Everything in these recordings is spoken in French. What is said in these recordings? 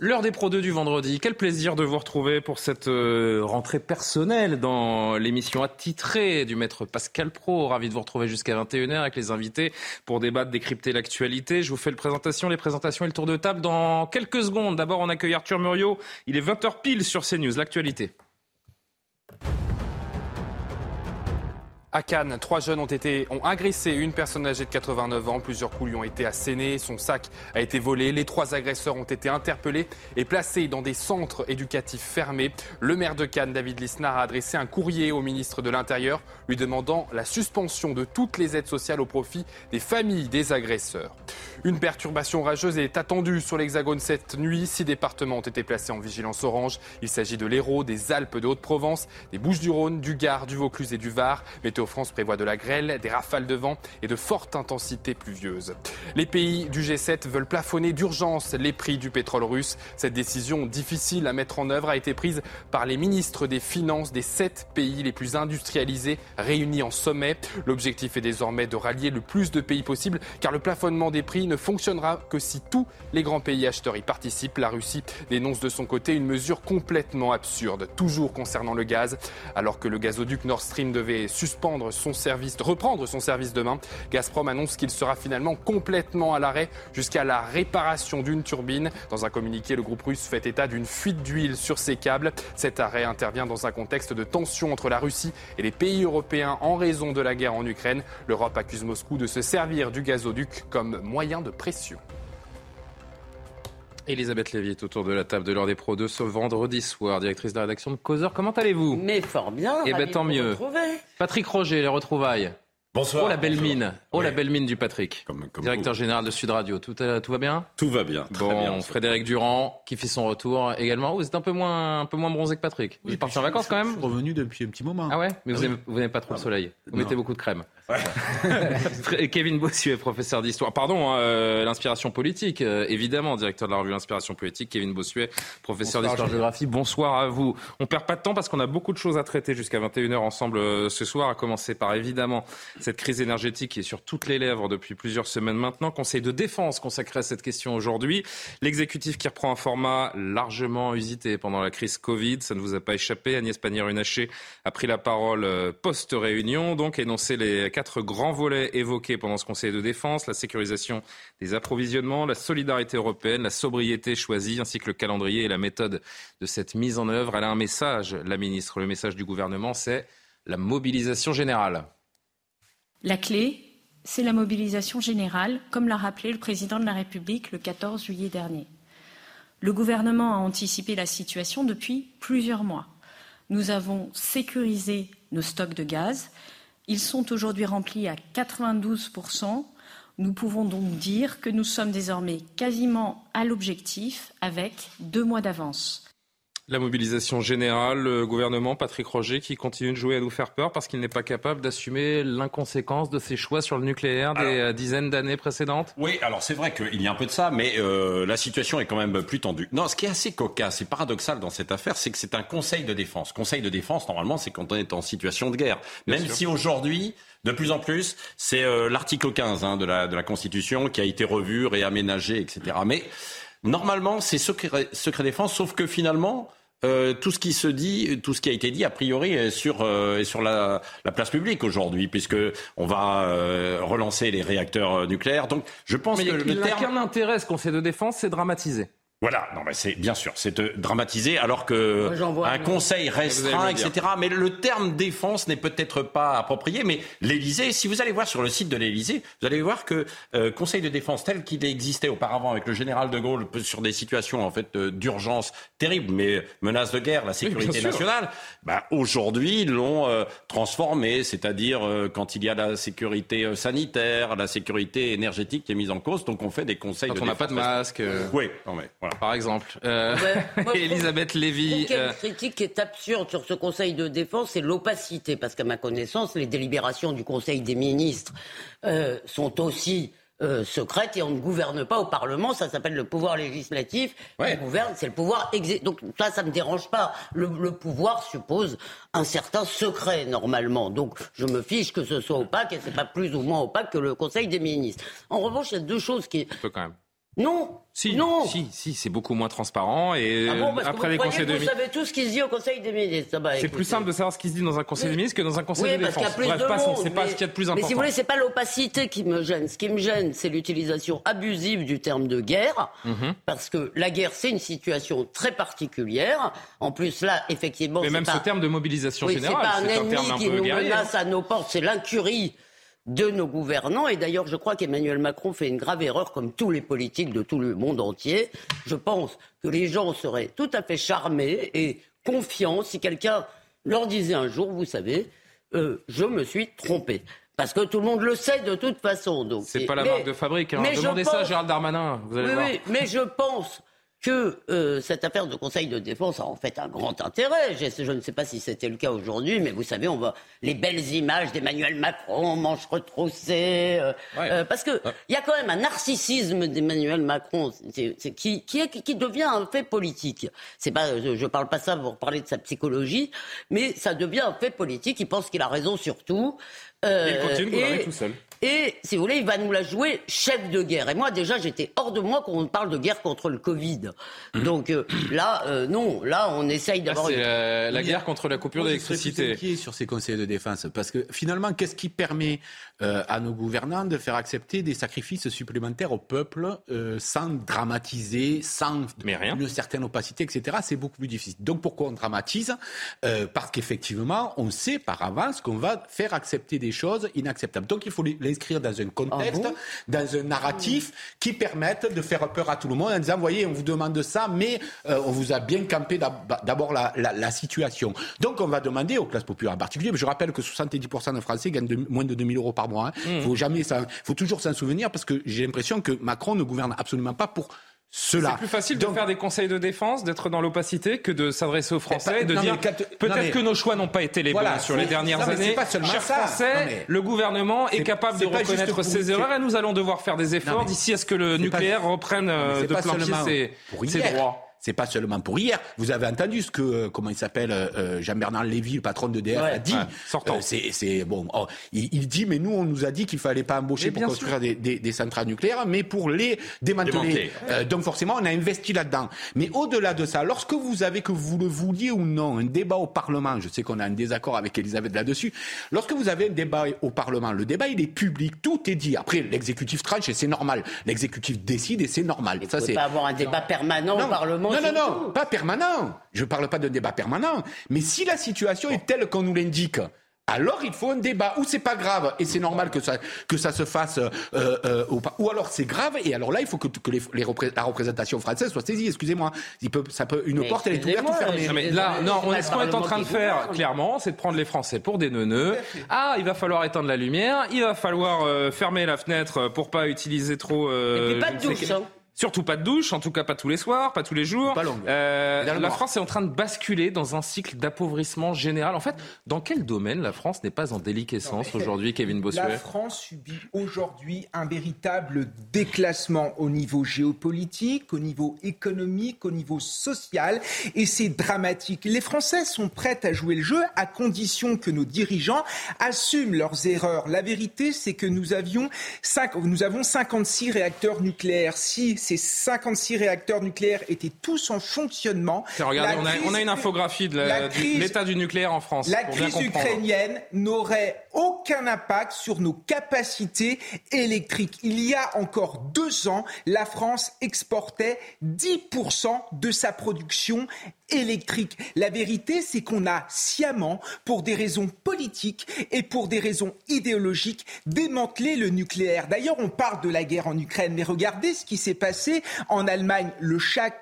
L'heure des Pro 2 du vendredi. Quel plaisir de vous retrouver pour cette euh, rentrée personnelle dans l'émission attitrée du maître Pascal Pro. Ravi de vous retrouver jusqu'à 21h avec les invités pour débattre, décrypter l'actualité. Je vous fais le présentation, les présentations et le tour de table dans quelques secondes. D'abord, on accueille Arthur Muriot. Il est 20h pile sur CNews. L'actualité. À Cannes, trois jeunes ont, été, ont agressé une personne âgée de 89 ans. Plusieurs coups lui ont été assénés. Son sac a été volé. Les trois agresseurs ont été interpellés et placés dans des centres éducatifs fermés. Le maire de Cannes, David Lisnard, a adressé un courrier au ministre de l'Intérieur lui demandant la suspension de toutes les aides sociales au profit des familles des agresseurs. Une perturbation rageuse est attendue sur l'Hexagone cette nuit. Six départements ont été placés en vigilance orange. Il s'agit de l'Hérault, des Alpes de Haute-Provence, des Bouches-du-Rhône, du Gard, du Vaucluse et du Var. Météo France prévoit de la grêle, des rafales de vent et de fortes intensités pluvieuses. Les pays du G7 veulent plafonner d'urgence les prix du pétrole russe. Cette décision difficile à mettre en œuvre a été prise par les ministres des Finances des sept pays les plus industrialisés réunis en sommet. L'objectif est désormais de rallier le plus de pays possible car le plafonnement des prix ne fonctionnera que si tous les grands pays acheteurs y participent. La Russie dénonce de son côté une mesure complètement absurde, toujours concernant le gaz. Alors que le gazoduc Nord Stream devait suspendre son service, reprendre son service demain, Gazprom annonce qu'il sera finalement complètement à l'arrêt jusqu'à la réparation d'une turbine. Dans un communiqué, le groupe russe fait état d'une fuite d'huile sur ses câbles. Cet arrêt intervient dans un contexte de tension entre la Russie et les pays européens en raison de la guerre en Ukraine. L'Europe accuse Moscou de se servir du gazoduc comme moyen de pression. Elisabeth Lévy est autour de la table de l'heure des Pro 2 ce vendredi soir, directrice de la rédaction de Causeur. Comment allez-vous? Mais fort bien. Eh bien, tant mieux. Patrick Roger, les retrouvailles. Bonsoir. Oh la belle bonsoir. mine. Oh la Oui. belle mine du Patrick. Comme- comme Directeur vous. général de Sud Radio. Tout, euh, tout va bien? Tout va bien. Très Bon, bien. Frédéric Durand qui fait son retour également. Vous êtes un peu moins, un peu moins bronzé que Patrick. Vous êtes parti en vacances quand Je même? suis revenu depuis un petit moment. Ah ouais? Mais vous oui. aimez- vous n'aimez pas trop le soleil. Vous Non. mettez beaucoup de crème. Fré- Kevin Bossuet, professeur d'histoire. Pardon, hein, euh, l'inspiration politique, euh, évidemment, directeur de la revue L'Inspiration politique. Kevin Bossuet, professeur Bonsoir, d'histoire-géographie. Bonsoir à vous. On perd pas de temps parce qu'on a beaucoup de choses à traiter jusqu'à 21h ensemble euh, ce soir, à commencer par évidemment cette crise énergétique qui est sur toutes les lèvres depuis plusieurs semaines maintenant. Conseil de défense consacré à cette question aujourd'hui. L'exécutif qui reprend un format largement usité pendant la crise Covid. Ça ne vous a pas échappé. Agnès Pannier-Runacher a pris la parole euh, post-réunion, donc énoncé les quatre grands volets évoqués pendant ce Conseil de défense, la sécurisation des approvisionnements, la solidarité européenne, la sobriété choisie, ainsi que le calendrier et la méthode de cette mise en œuvre. Elle a un message, la ministre. Le message du gouvernement, c'est la mobilisation générale. La clé, c'est la mobilisation générale, comme l'a rappelé le président de la République le 14 juillet dernier. Le gouvernement a anticipé la situation depuis plusieurs mois. Nous avons sécurisé nos stocks de gaz. Ils sont aujourd'hui remplis à 92%. Nous pouvons donc dire que nous sommes désormais quasiment à l'objectif avec deux mois d'avance. La mobilisation générale, le gouvernement, Patrick Roger, qui continue de jouer à nous faire peur parce qu'il n'est pas capable d'assumer l'inconséquence de ses choix sur le nucléaire des Alors- euh, dizaines d'années précédentes. Oui, alors c'est vrai qu'il y a un peu de ça, mais euh, la situation est quand même plus tendue. Non, ce qui est assez cocasse et paradoxal dans cette affaire, c'est que c'est un conseil de défense. Conseil de défense, normalement, c'est quand on est en situation de guerre. Bien Même sûr. si aujourd'hui, de plus en plus, c'est euh, l'article 15 hein, de, la, de la Constitution qui a été revu, réaménagé, etc. Mais normalement, c'est secret, secret défense, sauf que finalement... euh, tout ce qui se dit, tout ce qui a été dit, a priori, est sur, euh, est sur la, la place publique aujourd'hui, puisque on va euh, relancer les réacteurs euh, nucléaires. Donc, je pense Mais que il le n'a terme, qu'un intérêt, ce Conseil de défense, c'est dramatiser. Voilà, non, mais c'est bien sûr, c'est dramatisé, alors que un conseil restreint, etc. Mais le terme défense n'est peut-être pas approprié. Mais l'Élysée, si vous allez voir sur le site de l'Élysée, vous allez voir que euh, conseil de défense tel qu'il existait auparavant avec le général de Gaulle sur des situations en fait euh, d'urgence terribles, mais menaces de guerre, la sécurité nationale, bah, aujourd'hui ils l'ont euh, transformé, c'est-à-dire quand il y a la sécurité sanitaire, la sécurité énergétique qui est mise en cause, donc on fait des conseils. Quand on n'a pas de masque. Oui, non, mais, par exemple. Euh, Elisabeth Lévy. Une euh, critique qui est absurde sur ce Conseil de défense, c'est l'opacité, parce qu'à ma connaissance, les délibérations du Conseil des ministres euh, sont aussi secrètes et on ne gouverne pas au Parlement. Ça s'appelle le pouvoir législatif. On gouverne, c'est le pouvoir exécutif. Donc ça, ça me dérange pas. Le, le, pouvoir suppose un certain secret normalement. Donc je me fiche que ce soit opaque et c'est pas plus ou moins opaque que le Conseil des ministres. En revanche, il y a deux choses qui. Un quand même. Non, si, non. Si, si, c'est beaucoup moins transparent. Et ah après les conseils de ministres. Vous savez tout ce qui se dit au Conseil des ministres. Bah, c'est plus simple de savoir ce qui se dit dans un Conseil des ministres que dans un Conseil de défense. Parce Bref, passons, c'est pas ce qu'il y a de plus important. Mais si vous voulez, c'est pas l'opacité qui me gêne. Ce qui me gêne, c'est l'utilisation abusive du terme de guerre. Mhm. Parce que la guerre, c'est une situation très particulière. En plus, là, effectivement. Mais même ce terme de mobilisation générale, c'est un, un, ennemi qui nous menace à nos portes, c'est l'incurie de nos gouvernants. Et d'ailleurs, je crois qu'Emmanuel Macron fait une grave erreur, comme tous les politiques de tout le monde entier. Je pense que les gens seraient tout à fait charmés et confiants si quelqu'un leur disait un jour, vous savez, euh, je me suis trompé. Parce que tout le monde le sait de toute façon. Donc, c'est pas la marque de fabrique. Hein. Demandez ça à Gérald Darmanin. Vous allez oui, voir. oui, mais je pense que euh, cette affaire de Conseil de défense a en fait un grand intérêt. Je, je ne sais pas si c'était le cas aujourd'hui, mais vous savez, on voit les belles images d'Emmanuel Macron, manches retroussées, euh, euh, parce que il y a quand même un narcissisme d'Emmanuel Macron qui, qui, qui devient un fait politique. C'est pas, je, ne parle pas ça pour parler de sa psychologie, mais ça devient un fait politique. Il pense qu'il a raison sur tout. Il continue de tout seul. Et si vous voulez, il va nous la jouer chef de guerre. Et moi, déjà, j'étais hors de moi quand on parle de guerre contre le Covid. Mhm. Donc euh, là, euh, non, là, on essaye d'avoir. C'est la, guerre contre la coupure d'électricité. Je sur ces conseils de défense parce que finalement, qu'est-ce qui permet euh, à nos gouvernants de faire accepter des sacrifices supplémentaires au peuple sans dramatiser, sans Mais rien. une certaine opacité, etc. C'est beaucoup plus difficile. Donc pourquoi on dramatise? Parce qu'effectivement, on sait par avance qu'on va faire accepter des choses inacceptables. Donc il faut l'inscrire dans un contexte, ah dans un narratif qui permette de faire peur à tout le monde en disant, voyez, on vous demande ça, mais euh, on vous a bien campé d'abord la, la, situation. Donc on va demander aux classes populaires en particulier, je rappelle que 70% des Français gagnent moins de 2000 euros par mois. Il hein. mmh. faut jamais, faut toujours s'en souvenir parce que j'ai l'impression que Macron ne gouverne absolument pas pour c'est plus facile de faire des conseils de défense, d'être dans l'opacité, que de s'adresser aux Français et de dire peut-être que nos choix n'ont pas été les bons sur les dernières années. Pas seulement Chers Français, le gouvernement est, capable de reconnaître ses erreurs et nous allons devoir faire des efforts d'ici à ce que le nucléaire reprenne euh, de plein pied ses droits c'est pas seulement pour hier. Vous avez entendu ce que, euh, comment il s'appelle, euh, euh, Jean-Bernard Lévy, le patron de DF, a dit. sortant. c'est, bon. Oh, il, dit, mais nous, on nous a dit qu'il fallait pas embaucher pour construire des, des, centrales nucléaires, mais pour les démanteler. donc forcément, on a investi là-dedans. Mais au-delà de ça, lorsque vous avez, que vous le vouliez ou non, un débat au Parlement, je sais qu'on a un désaccord avec Elisabeth là-dessus, lorsque vous avez un débat au Parlement, le débat, il est public, tout est dit. Après, l'exécutif tranche et c'est normal. L'exécutif décide et c'est normal. Et ça, c'est pas avoir un débat permanent au Parlement non, non, non, pas permanent. Je ne parle pas de débat permanent. Mais si la situation est telle qu'on nous l'indique, alors il faut un débat. Ou c'est pas grave et c'est normal que ça que ça se fasse. Euh, euh, ou alors c'est grave et alors là il faut que, les, la représentation française soit saisie. Excusez-moi, il peut, ça peut une porte elle est ouverte ou fermée. mais là non, on, ce qu'on est en train de faire clairement, c'est de prendre les Français pour des neuneux. Ah, il va falloir éteindre la lumière, il va falloir euh, fermer la fenêtre pour pas utiliser trop. et puis pas de douche. Hein. Surtout pas de douche, en tout cas pas tous les soirs, pas tous les jours. Pas euh, la France est en train de basculer dans un cycle d'appauvrissement général. En fait, dans quel domaine la France n'est pas en déliquescence aujourd'hui, Kevin Bossuet La France subit aujourd'hui un véritable déclassement au niveau géopolitique, au niveau économique, au niveau social, et c'est dramatique. Les Français sont prêts à jouer le jeu à condition que nos dirigeants assument leurs erreurs. La vérité, c'est que nous avions 5, nous avons 56 réacteurs nucléaires. Si ces 56 réacteurs nucléaires étaient tous en fonctionnement. Regardez, on, a, on, a, une infographie de l'état du nucléaire en France. La crise ukrainienne n'aurait aucun impact sur nos capacités électriques. Il y a encore deux ans, la France exportait 10% de sa production électrique. La vérité, c'est qu'on a sciemment, pour des raisons politiques et pour des raisons idéologiques, démantelé le nucléaire. D'ailleurs, on parle de la guerre en Ukraine, mais regardez ce qui s'est passé en Allemagne. Le,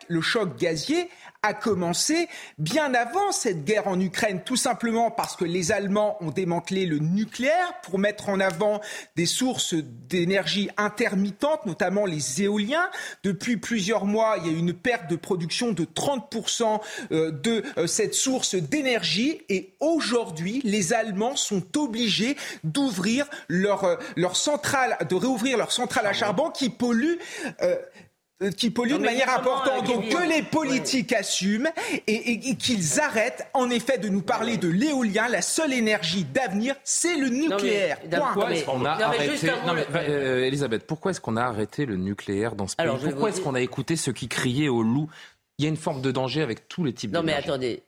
le choc gazier a commencé bien avant cette guerre en Ukraine, tout simplement parce que les Allemands ont démantelé le nucléaire pour mettre en avant des sources d'énergie intermittentes, notamment les éoliens. Depuis plusieurs mois, il y a une perte de production de 30% euh, de euh, cette source d'énergie et aujourd'hui, les Allemands sont obligés d'ouvrir leur, euh, leur centrale, de réouvrir leur centrale à charbon qui pollue euh, qui pollue de manière importante. Donc que les politiques assument et, qu'ils arrêtent en effet de nous parler de l'éolien. La seule énergie d'avenir, c'est le nucléaire. pourquoi est-ce qu'on a arrêté euh, Elisabeth, pourquoi est-ce qu'on a arrêté le nucléaire dans ce pays? Pourquoi est-ce qu'on a écouté ceux qui criaient au loup? Il y a une forme de danger avec tous les types Non mais attendez,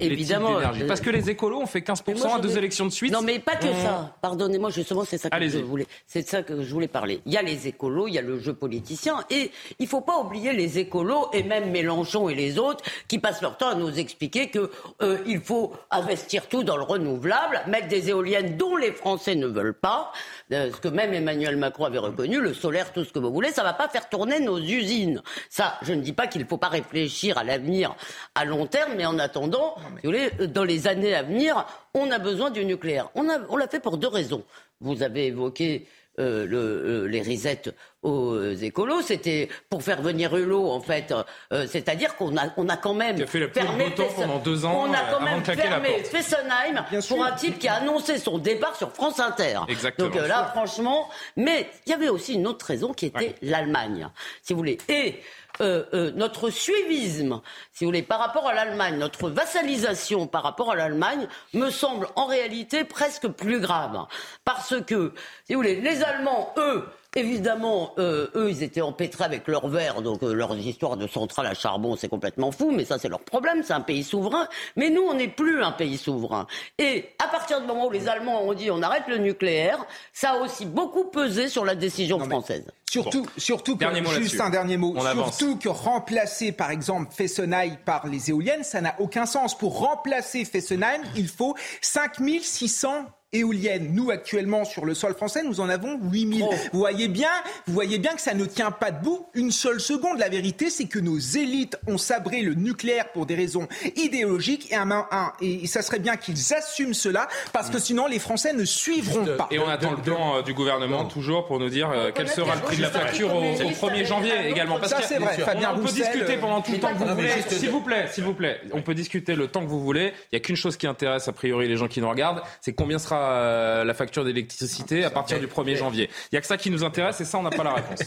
Évidemment. Euh, Parce que les écolos ont fait 15% à deux élections de suite. Non, mais pas que mmh. ça. Pardonnez-moi, justement, c'est ça que je voulais. C'est ça que je voulais parler. Il y a les écolos, il y a le jeu politicien, et il faut pas oublier les écolos et même Mélenchon et les autres qui passent leur temps à nous expliquer que euh, il faut investir tout dans le renouvelable, mettre des éoliennes dont les Français ne veulent pas, euh, ce que même Emmanuel Macron avait reconnu, le solaire, tout ce que vous voulez, ça va pas faire tourner nos usines. Ça, je ne dis pas qu'il ne faut pas réfléchir à l'avenir à long terme, mais en attendant dans les années à venir, on a besoin du nucléaire. On, l'a fait pour deux raisons. Vous avez évoqué euh, euh, les risettes aux écolos, c'était pour faire venir Hulot, en fait. Euh, c'est-à-dire qu'on a, on a quand même qui a fait le fermé pendant deux ans. On a quand même fermé Fessenheim pour un type qui a annoncé son départ sur France Inter. Exactement. Donc là, franchement, mais il y avait aussi une autre raison qui était l'Allemagne, si vous voulez. Et euh, euh, notre suivisme, si vous voulez, par rapport à l'Allemagne, notre vassalisation par rapport à l'Allemagne, me semble en réalité presque plus grave. Parce que, si vous voulez, les Allemands, eux, Évidemment, euh, eux, ils étaient empêtrés avec leur verre, donc euh, leurs histoires de centrale à charbon, c'est complètement fou, mais ça, c'est leur problème, c'est un pays souverain. Mais nous, on n'est plus un pays souverain. Et à partir du moment où les Allemands ont dit on arrête le nucléaire, ça a aussi beaucoup pesé sur la décision française. Surtout, surtout que, juste un dernier mot, surtout que remplacer par exemple Fessenheim par les éoliennes, ça n'a aucun sens. Pour remplacer Fessenheim, il faut 5600 éoliennes. Nous, actuellement, sur le sol français, nous en avons 8000. Vous voyez bien, vous voyez bien que ça ne tient pas debout une seule seconde. La vérité, c'est que nos élites ont sabré le nucléaire pour des raisons idéologiques et, un, un, et ça serait bien qu'ils assument cela parce que sinon les Français ne suivront pas. Et on attend le plan euh, du gouvernement toujours pour nous dire euh, quel sera le prix la facture au, 1er janvier également. Parce ça, c'est vrai. on, peut discuter pendant tout le temps que vous voulez. S'il vous plaît, s'il vous plaît, on peut discuter le temps que vous voulez. Il n'y a qu'une chose qui intéresse a priori les gens qui nous regardent, c'est combien sera euh, la facture d'électricité à partir du 1er janvier. Il n'y a que ça qui nous intéresse et ça, on n'a pas la réponse.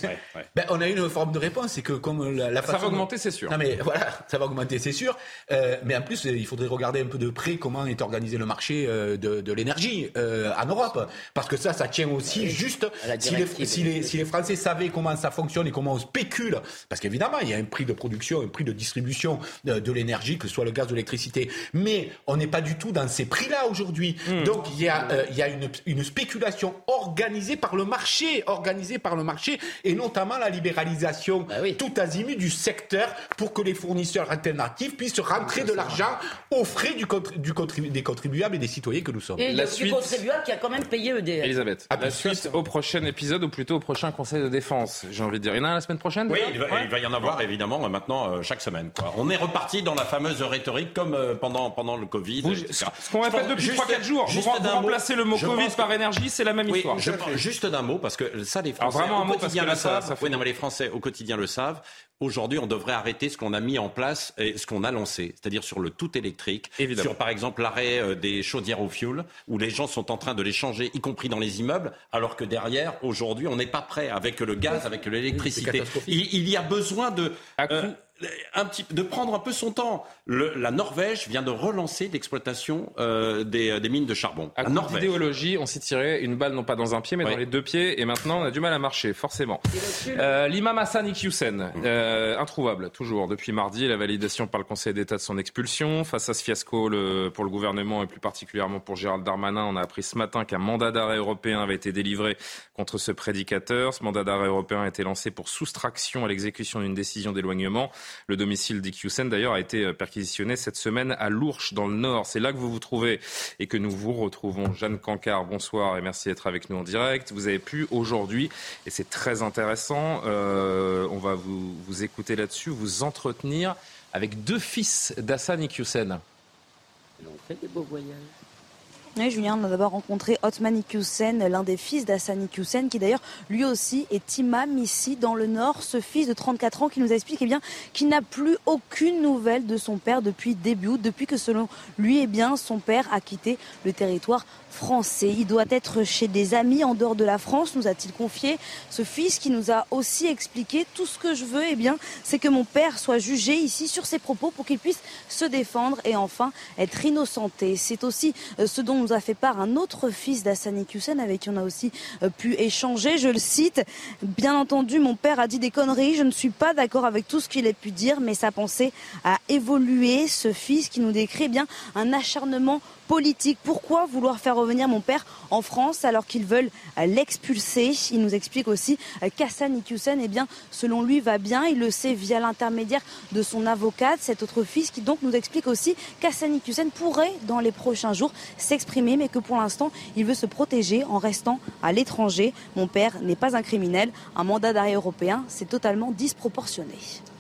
Ben, on a une forme de réponse, c'est que comme la, Ça va augmenter, c'est sûr. Non mais voilà, ça va augmenter, c'est sûr. Euh, mais en plus, il faudrait regarder un peu de près comment est organisé le marché euh, de, l'énergie en Europe. Parce que ça, ça tient aussi juste si les, si, les, si les Français savaient comment ça fonctionne et comment on spécule. Parce qu'évidemment, il y a un prix de production, un prix de distribution de, l'énergie, que ce soit le gaz ou l'électricité. Mais on n'est pas du tout dans ces prix-là aujourd'hui. Hmm. Donc il y a, il y a une, une, spéculation organisée par le marché, organisée par le marché, et notamment la libéralisation bah tout azimut du secteur pour que les fournisseurs alternatifs puissent rentrer de l'argent aux frais du, du des contribuables et des citoyens que nous sommes. Et la suite... du contribuable qui a quand même payé EDF. Elisabeth, la suite au prochain épisode, ou plutôt au prochain Conseil de défense, j'ai envie de dire. Il y en a la semaine prochaine Oui, il va, y en avoir évidemment maintenant euh, chaque semaine. Quoi. On est reparti dans la fameuse rhétorique comme euh, pendant, pendant le Covid. ce qu'on répète depuis 3-4 jours, vous remplacez le mot Covid par énergie, c'est la même histoire. juste d'un mot, parce que ça, les Français au quotidien le savent. oui, non, mais les Français au quotidien le savent. Aujourd'hui, on devrait arrêter ce qu'on a mis en place et ce qu'on a lancé, c'est-à-dire sur le tout électrique, Évidemment. sur par exemple l'arrêt euh, des chaudières au fioul, où les gens sont en train de les changer, y compris dans les immeubles, alors que derrière, aujourd'hui, on n'est pas prêt avec le gaz, avec l'électricité. Il, y a besoin de... À, euh, un petit, de prendre un peu son temps. la Norvège vient de relancer l'exploitation euh, des, mines de charbon. À cause d'idéologie, on s'est tiré une balle non pas dans un pied, mais dans les deux pieds, et maintenant on a du mal à marcher, forcément. Euh, L'imam Hassan Iqiyoussen, euh, introuvable, toujours. Depuis mardi, la validation par le Conseil d'État de son expulsion. Face à ce fiasco le, pour le gouvernement et plus particulièrement pour Gérald Darmanin, on a appris ce matin qu'un mandat d'arrêt européen avait été délivré contre ce prédicateur. Ce mandat d'arrêt européen a été lancé pour soustraction à l'exécution d'une décision d'éloignement. Le domicile d'Iqiyoussen, d'ailleurs, a été euh, perquisitionné cette semaine à Lourches, dans le Nord. C'est là que vous vous trouvez et que nous vous retrouvons. Jeanne Cancard, bonsoir et merci d'être avec nous en direct. Vous avez pu aujourd'hui, et c'est très intéressant, euh, on va vous, écouter là-dessus, vous entretenir avec deux fils d'Hassan Iqiyoussen. On fait des beaux voyages. Oui, Julien, on a d'abord rencontré Otman Iqiyoussen, l'un des fils d'Hassan qui d'ailleurs lui aussi est imam ici dans le Nord. Ce fils de 34 ans qui nous explique eh bien qu'il n'a plus aucune nouvelle de son père depuis début août, depuis que selon lui, eh bien, son père a quitté le territoire français. Il doit être chez des amis en dehors de la France, nous a-t-il confié. Ce fils qui nous a aussi expliqué tout ce que je veux, eh bien, c'est que mon père soit jugé ici sur ses propos pour qu'il puisse se défendre et enfin être innocenté. C'est aussi euh, ce dont nous a fait part un autre fils d'Assani Hussein avec qui on a aussi euh, pu échanger. Je le cite. Bien entendu, mon père a dit des conneries. Je ne suis pas d'accord avec tout ce qu'il a pu dire, mais sa pensée a évolué. Ce fils qui nous décrit eh bien un acharnement politique. Pourquoi vouloir faire revenir mon père en France alors qu'ils veulent l'expulser? Il nous explique aussi qu'Hassan Iqiyoussen, eh bien, selon lui, va bien. Il le sait via l'intermédiaire de son avocate, cet autre fils, qui donc nous explique aussi qu'Hassan Iqiyoussen pourrait, dans les prochains jours, s'exprimer, mais que pour l'instant, il veut se protéger en restant à l'étranger. Mon père n'est pas un criminel. Un mandat d'arrêt européen, c'est totalement disproportionné.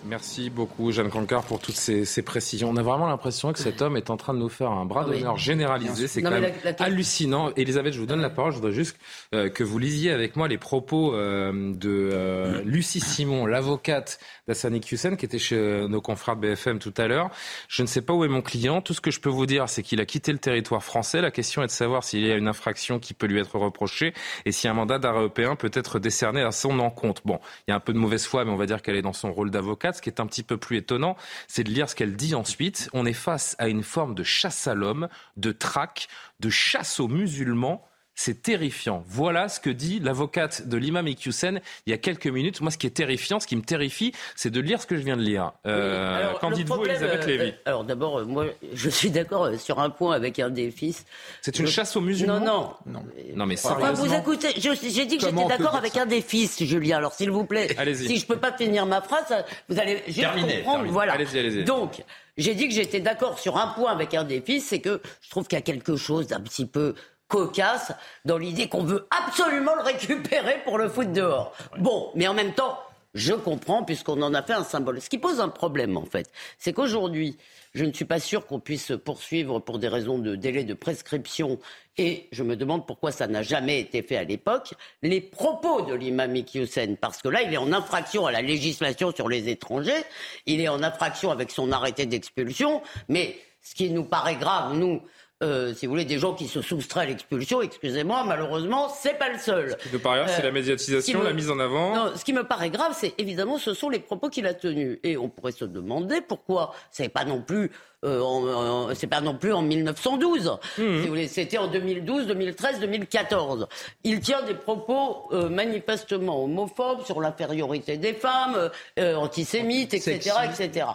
Merci beaucoup, Jeanne Cancard, pour toutes ces, précisions. On a vraiment l'impression que cet homme est en train de nous faire un bras d'honneur généralisé. C'est quand même hallucinant. Elisabeth, je vous donne la parole. Je voudrais juste euh, que vous lisiez avec moi les propos euh, de euh, Lucie Simon, l'avocate d'Assani Hussein, qui était chez nos confrères de BFM tout à l'heure. Je ne sais pas où est mon client. Tout ce que je peux vous dire, c'est qu'il a quitté le territoire français. La question est de savoir s'il y a une infraction qui peut lui être reprochée et si un mandat d'arrêt européen peut être décerné à son encontre. Bon, il y a un peu de mauvaise foi, mais on va dire qu'elle est dans son rôle d'avocate. Ce qui est un petit peu plus étonnant, c'est de lire ce qu'elle dit ensuite. On est face à une forme de chasse à l'homme, de traque, de chasse aux musulmans c'est terrifiant. Voilà ce que dit l'avocate de l'imam Iqiyoussen il y a quelques minutes. Moi, ce qui est terrifiant, ce qui me terrifie, c'est de lire ce que je viens de lire. Euh, Qu'en dites-vous, Elisabeth Lévy euh, Alors d'abord, euh, moi, je suis d'accord euh, sur un point avec un des fils. C'est une chasse aux musulmans Non, non. Non, mais enfin, vous écoutez, j'ai dit que j'étais d'accord avec un des fils, Julien. Alors s'il vous plaît, si je peux pas finir ma phrase, vous allez juste terminer, comprendre. Voilà. Allez-y, allez-y. Donc, j'ai dit que j'étais d'accord sur un point avec un des fils, c'est que je trouve qu'il y a quelque chose d'un petit peu cocasse dans l'idée qu'on veut absolument le récupérer pour le foot dehors. Bon, mais en même temps, je comprends puisqu'on en a fait un symbole. Ce qui pose un problème en fait, c'est qu'aujourd'hui, je ne suis pas sûr qu'on puisse poursuivre pour des raisons de délai de prescription et je me demande pourquoi ça n'a jamais été fait à l'époque, les propos de l'imam Hussein, parce que là, il est en infraction à la législation sur les étrangers, il est en infraction avec son arrêté d'expulsion, mais ce qui nous paraît grave, nous, euh, si vous voulez, des gens qui se soustraient à l'expulsion, excusez-moi, malheureusement, c'est pas le seul. Ce qui paraît grave, c'est la euh, médiatisation, la mise en avant. Non, ce qui me paraît grave, c'est évidemment, ce sont les propos qu'il a tenus. Et on pourrait se demander pourquoi. C'est pas non plus. Euh, c'est pas non plus en 1912. Mmh. Si vous voulez, c'était en 2012, 2013, 2014. Il tient des propos manifestement homophobes sur l'infériorité des femmes, antisémites, etc., etc.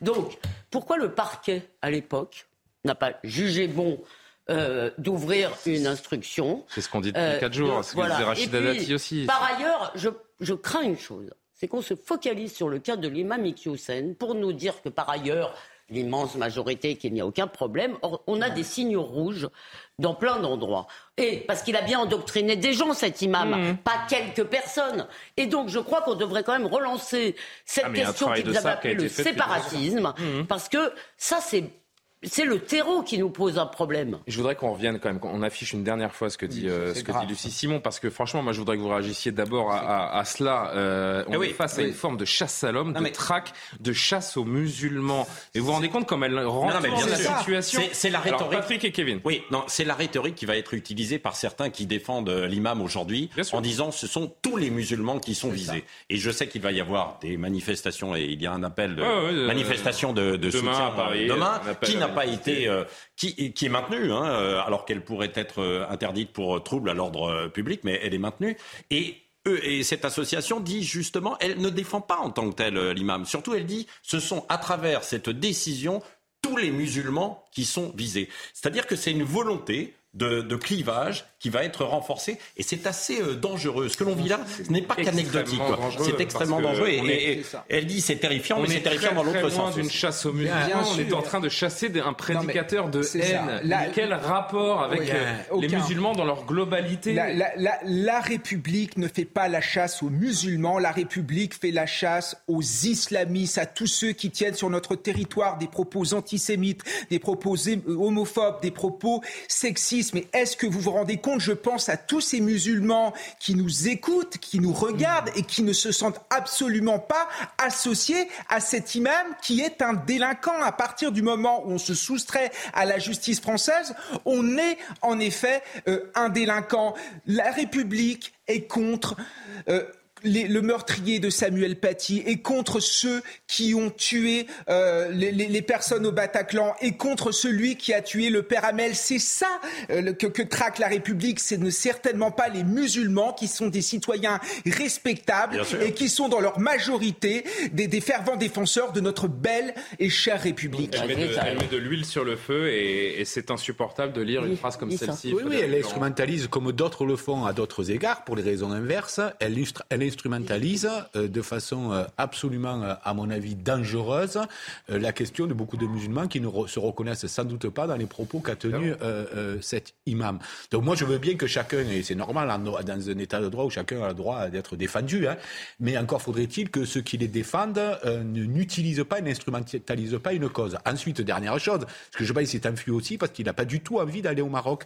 Donc, pourquoi le parquet à l'époque n'a pas jugé bon euh, d'ouvrir une instruction. C'est ce qu'on dit depuis euh, quatre jours, c'est ce Rachida Dati aussi. Par ailleurs, je, je crains une chose, c'est qu'on se focalise sur le cas de l'imam Iqiyoussen pour nous dire que par ailleurs, l'immense majorité, qu'il n'y a aucun problème. Or, on a des signaux rouges dans plein d'endroits. Et parce qu'il a bien endoctriné des gens, cet imam, mmh. pas quelques personnes. Et donc, je crois qu'on devrait quand même relancer cette ah, question qui vous avez appelée le séparatisme, mmh. parce que ça, c'est c'est le terreau qui nous pose un problème. Je voudrais qu'on revienne quand même, qu'on affiche une dernière fois ce que dit, euh, ce que dit Lucie Simon, parce que franchement, moi, je voudrais que vous réagissiez d'abord à, cela. Euh, on ah est face à une forme de chasse à l'homme, de traque, de chasse aux musulmans. Et vous vous rendez compte comme elle rend la situation C'est la rhétorique. Patrick et Kevin. Oui, non, c'est la rhétorique qui va être utilisée par certains qui défendent euh, l'imam aujourd'hui en disant ce sont tous les musulmans qui sont visés. Et je sais qu'il va y avoir des manifestations et il y a un appel de manifestation de, de soutien demain qui n'a pas été, euh, qui, est maintenue, hein, euh, alors qu'elle pourrait être euh, interdite pour trouble à l'ordre public, mais elle est maintenue. Et eux, et cette association dit justement, elle ne défend pas en tant que telle l'imam. Surtout, elle dit, ce sont à travers cette décision tous les musulmans qui sont visés. C'est-à-dire que c'est une volonté de, clivage qui va être renforcé. Et c'est assez euh, dangereux. Ce que l'on vit là, ce n'est pas qu'anecdotique. C'est extrêmement dangereux. Et, elle dit c'est terrifiant, mais c'est terrifiant dans l'autre sens. d'une chasse aux musulmans. On est en train de chasser un prédicateur de haine. Quel rapport avec euh, les musulmans dans leur globalité la, la, la, République ne fait pas la chasse aux musulmans. La République fait la chasse aux islamistes, à tous ceux qui tiennent sur notre territoire des propos antisémites, des propos homophobes, des propos sexistes. Mais est-ce que vous vous rendez compte je pense à tous ces musulmans qui nous écoutent, qui nous regardent et qui ne se sentent absolument pas associés à cet imam qui est un délinquant. À partir du moment où on se soustrait à la justice française, on est en effet euh, un délinquant. La République est contre. Euh, le meurtrier de Samuel Paty et contre ceux qui ont tué euh, les, personnes au Bataclan et contre celui qui a tué le père Hamel. C'est ça euh, que, traque la République. Ce n'est certainement pas les musulmans qui sont des citoyens respectables et qui sont dans leur majorité des, fervents défenseurs de notre belle et chère République. Elle met de, l'huile sur le feu et, c'est insupportable de lire une phrase comme celle-ci. Oui, oui, elle instrumentalise comme d'autres le font à d'autres égards pour les raisons inverses. Elle, elle instrumentalise euh, de façon euh, absolument, euh, à mon avis, dangereuse la question de beaucoup de musulmans qui ne se reconnaissent sans doute pas dans les propos qu'a tenus cet imam. Donc moi, je veux bien que chacun, et c'est normal dans un état de droit où chacun a le droit d'être défendu, hein, mais encore faudrait-il que ceux qui les défendent n'utilisent pas et n'instrumentalisent pas une cause. Ensuite, dernière chose, ce que je pense qu'il s'est enfui aussi parce qu'il n'a pas du tout envie d'aller au Maroc,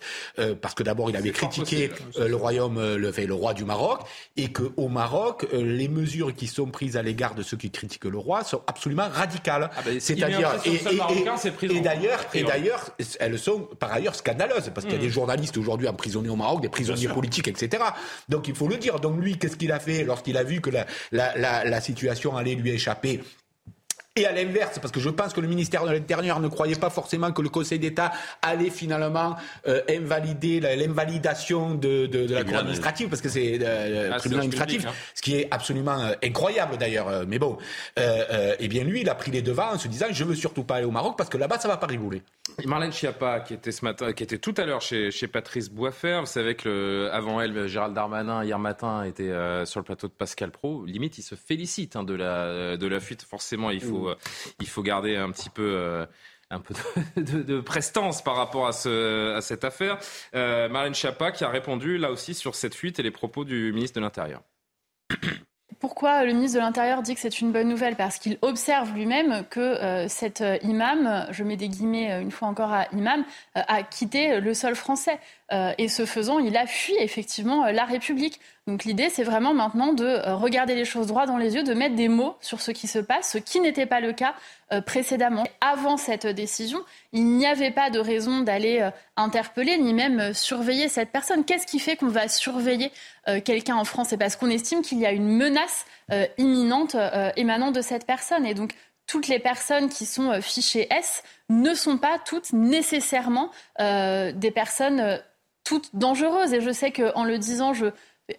parce que d'abord il avait critiqué le royaume, le, le roi du Maroc, et qu'au Maroc, euh, les mesures qui sont prises à l'égard de ceux qui critiquent le roi sont absolument radicales. Ah ben, C'est-à-dire et, d'ailleurs et d'ailleurs elles sont par ailleurs scandaleuses parce qu'il y a des mmh. journalistes aujourd'hui emprisonnés au Maroc, des prisonniers politiques, etc. Donc il faut le dire. Donc lui, qu'est-ce qu'il a fait lorsqu'il a vu que la, la situation allait lui échapper et à l'inverse, parce que je pense que le ministère de l'Intérieur ne croyait pas forcément que le Conseil d'État allait finalement euh, invalider l'invalidation de, de, de, la Cour administrative, parce que c'est euh, le ah, tribunal administratif, hein. ce qui est absolument euh, incroyable d'ailleurs. Euh, mais bon, euh, eh bien lui, il a pris les devants en se disant je veux surtout pas aller au Maroc parce que là-bas ça va pas rigoler. Marlène Schiappa, qui était ce matin, qui était tout à l'heure chez, chez Patrice Boisfer, vous savez que le, avant elle, Gérald Darmanin hier matin était sur le plateau de Pascal Pro. Limite, il se félicite hein, de la de la fuite. Forcément, il faut euh, il faut garder un petit peu euh, de, prestance par rapport à cette affaire. Euh, Marlène Schiappa qui a répondu là aussi sur cette fuite et les propos du ministre de l'Intérieur. Pourquoi le ministre de l'Intérieur dit que c'est une bonne nouvelle? Parce qu'il observe lui-même que cet imam, je mets des guillemets une fois encore à imam, a quitté le sol français. Et ce faisant, il a fui effectivement la République. Donc l'idée, c'est vraiment maintenant de euh, regarder les choses droit dans les yeux, de mettre des mots sur ce qui se passe, ce qui n'était pas le cas euh, précédemment. Avant cette décision, il n'y avait pas de raison d'aller euh, interpeller ni même surveiller cette personne. Qu'est-ce qui fait qu'on va surveiller quelqu'un en France? C'est parce qu'on estime qu'il y a une menace imminente émanant de cette personne. Et donc toutes les personnes qui sont fichées S ne sont pas toutes nécessairement des personnes toutes dangereuses. Et je sais qu'en le disant, je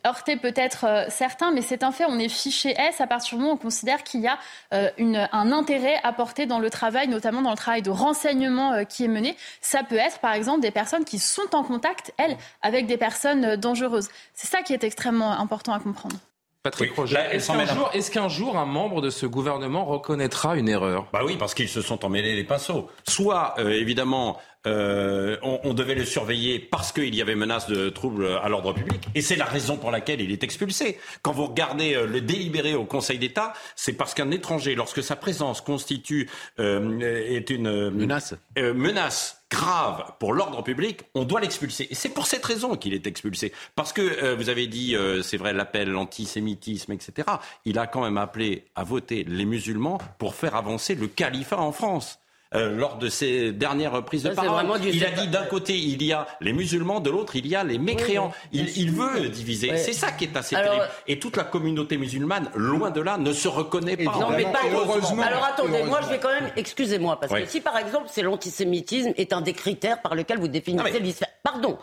heurter peut-être euh, certains, mais c'est un fait. On est fiché S à partir du moment où on considère qu'il y a euh, une, un intérêt apporté dans le travail, notamment dans le travail de renseignement euh, qui est mené. Ça peut être, par exemple, des personnes qui sont en contact, elles, avec des personnes dangereuses. C'est ça qui est extrêmement important à comprendre. Patrick Roger, est-ce qu'un jour, un membre de ce gouvernement reconnaîtra une erreur? Bah oui, parce qu'ils se sont emmêlés les pinceaux. Soit, évidemment, euh, on, on, devait le surveiller parce qu'il y avait menace de troubles à l'ordre public. Et c'est la raison pour laquelle il est expulsé. Quand vous regardez euh, le délibéré au Conseil d'État, c'est parce qu'un étranger, lorsque sa présence constitue euh, est une menace, menace grave pour l'ordre public, on doit l'expulser. Et c'est pour cette raison qu'il est expulsé. Parce que euh, vous avez dit, euh, c'est vrai, l'appel, l'antisémitisme, etc. Il a quand même appelé à voter les musulmans pour faire avancer le califat en France. Euh, lors de ses dernières prises de parole. Il a dit d'un côté il y a les musulmans, de l'autre il y a les mécréants. il, veut diviser. C'est ça qui est assez terrible. Et toute la communauté musulmane, loin de là, ne se reconnaît pas. Non, mais pas heureusement. Alors attendez, moi je vais quand même, excusez-moi, parce que si par exemple c'est l'antisémitisme est un des critères par lequel vous définissez l'islam, pardon,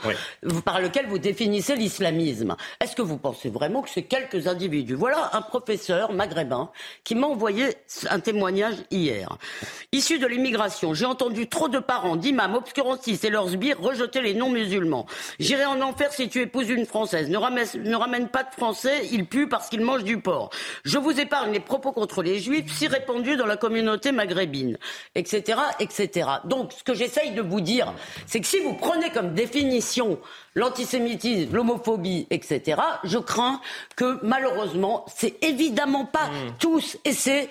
par lequel vous définissez l'islamisme, est-ce que vous pensez vraiment que c'est quelques individus? Voilà un professeur maghrébin qui m'a envoyé un témoignage hier, issu de l'immigration j'ai entendu trop de parents d'imams obscurantistes et leurs sbires rejeter les non-musulmans. J'irai en enfer si tu épouses une Française. Ne ramène, ne ramène pas de Français, ils puent parce qu'ils mangent du porc. Je vous épargne les propos contre les Juifs si répandus dans la communauté maghrébine, etc., etc. Donc, ce que j'essaye de vous dire, c'est que si vous prenez comme définition l'antisémitisme, l'homophobie, etc., je crains que malheureusement, c'est évidemment pas mmh. tous, et c'est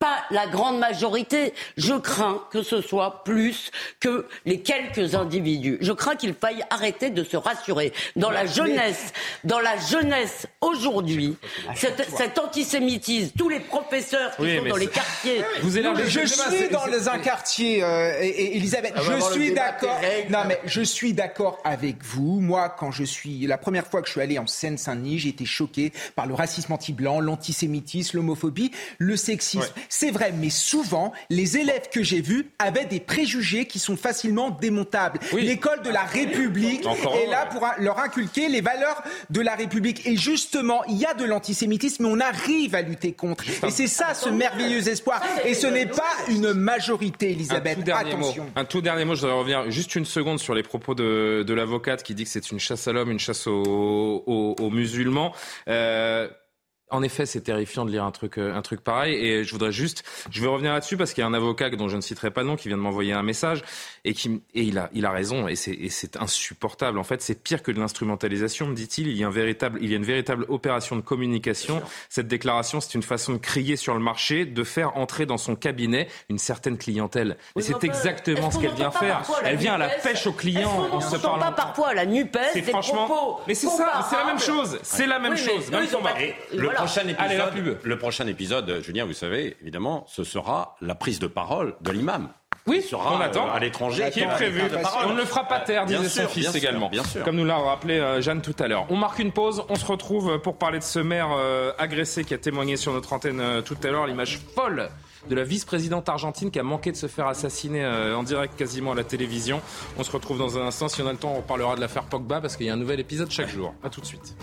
pas la grande majorité. Je crains que ce soit plus que les quelques individus. Je crains qu'il faille arrêter de se rassurer. Dans la jeunesse, dans la jeunesse aujourd'hui, cet, antisémitisme, tous les professeurs qui sont dans les quartiers. Vous je suis dans un quartier, euh, Elisabeth. Ah, je suis d'accord. Non, mais je suis d'accord avec vous. Moi, quand je suis la première fois que je suis allé en Seine-Saint-Denis, j'ai été choqué par le racisme anti-blanc, l'antisémitisme, l'homophobie, le sexisme. C'est vrai, mais souvent, les élèves que j'ai vus avaient des préjugés qui sont facilement démontables. L'école de la République est là pour leur inculquer les valeurs de la République. Et justement, il y a de l'antisémitisme, mais on arrive à lutter contre. Et c'est ça ce merveilleux espoir. Et ce n'est pas une majorité, Elisabeth. Un tout dernier Attention. Mot. Un tout dernier mot, je voudrais revenir juste une seconde sur les propos de, de l'avocate qui dit que c'est une chasse à l'homme, une chasse aux, aux, musulmans. Euh, en effet, c'est terrifiant de lire un truc, euh, un truc pareil. Et je voudrais juste, je vais revenir là-dessus parce qu'il y a un avocat dont je ne citerai pas le nom qui vient de m'envoyer un message et qui, et il a, il a raison et c'est, et c'est insupportable. En fait, c'est pire que de l'instrumentalisation, me dit-il. Il y a un véritable, il y a une véritable opération de communication. Cette déclaration, c'est une façon de crier sur le marché, de faire entrer dans son cabinet une certaine clientèle. et c'est exactement ce qu'elle vient faire. Elle vient à la pêche aux clients en se parlant. pas parfois la Nupes. C'est franchement. Mais c'est ça, c'est la même chose. C'est la même chose. Même combat prochain épisode, le prochain épisode, Julien, vous savez, évidemment, ce sera la prise de parole de l'imam. Oui, sera on attend. Euh, à l'étranger. Qui est prévu. On ne le fera pas taire, disait son fils également. Bien sûr. Comme nous l'a rappelé euh, Jeanne tout à l'heure. On marque une pause. On se retrouve pour parler de ce maire euh, agressé qui a témoigné sur notre antenne tout à l'heure. L'image folle de la vice-présidente argentine qui a manqué de se faire assassiner en direct quasiment à la télévision. On se retrouve dans un instant. Si on a le temps, on parlera de l'affaire Pogba parce qu'il y a un nouvel épisode chaque jour. A tout de suite.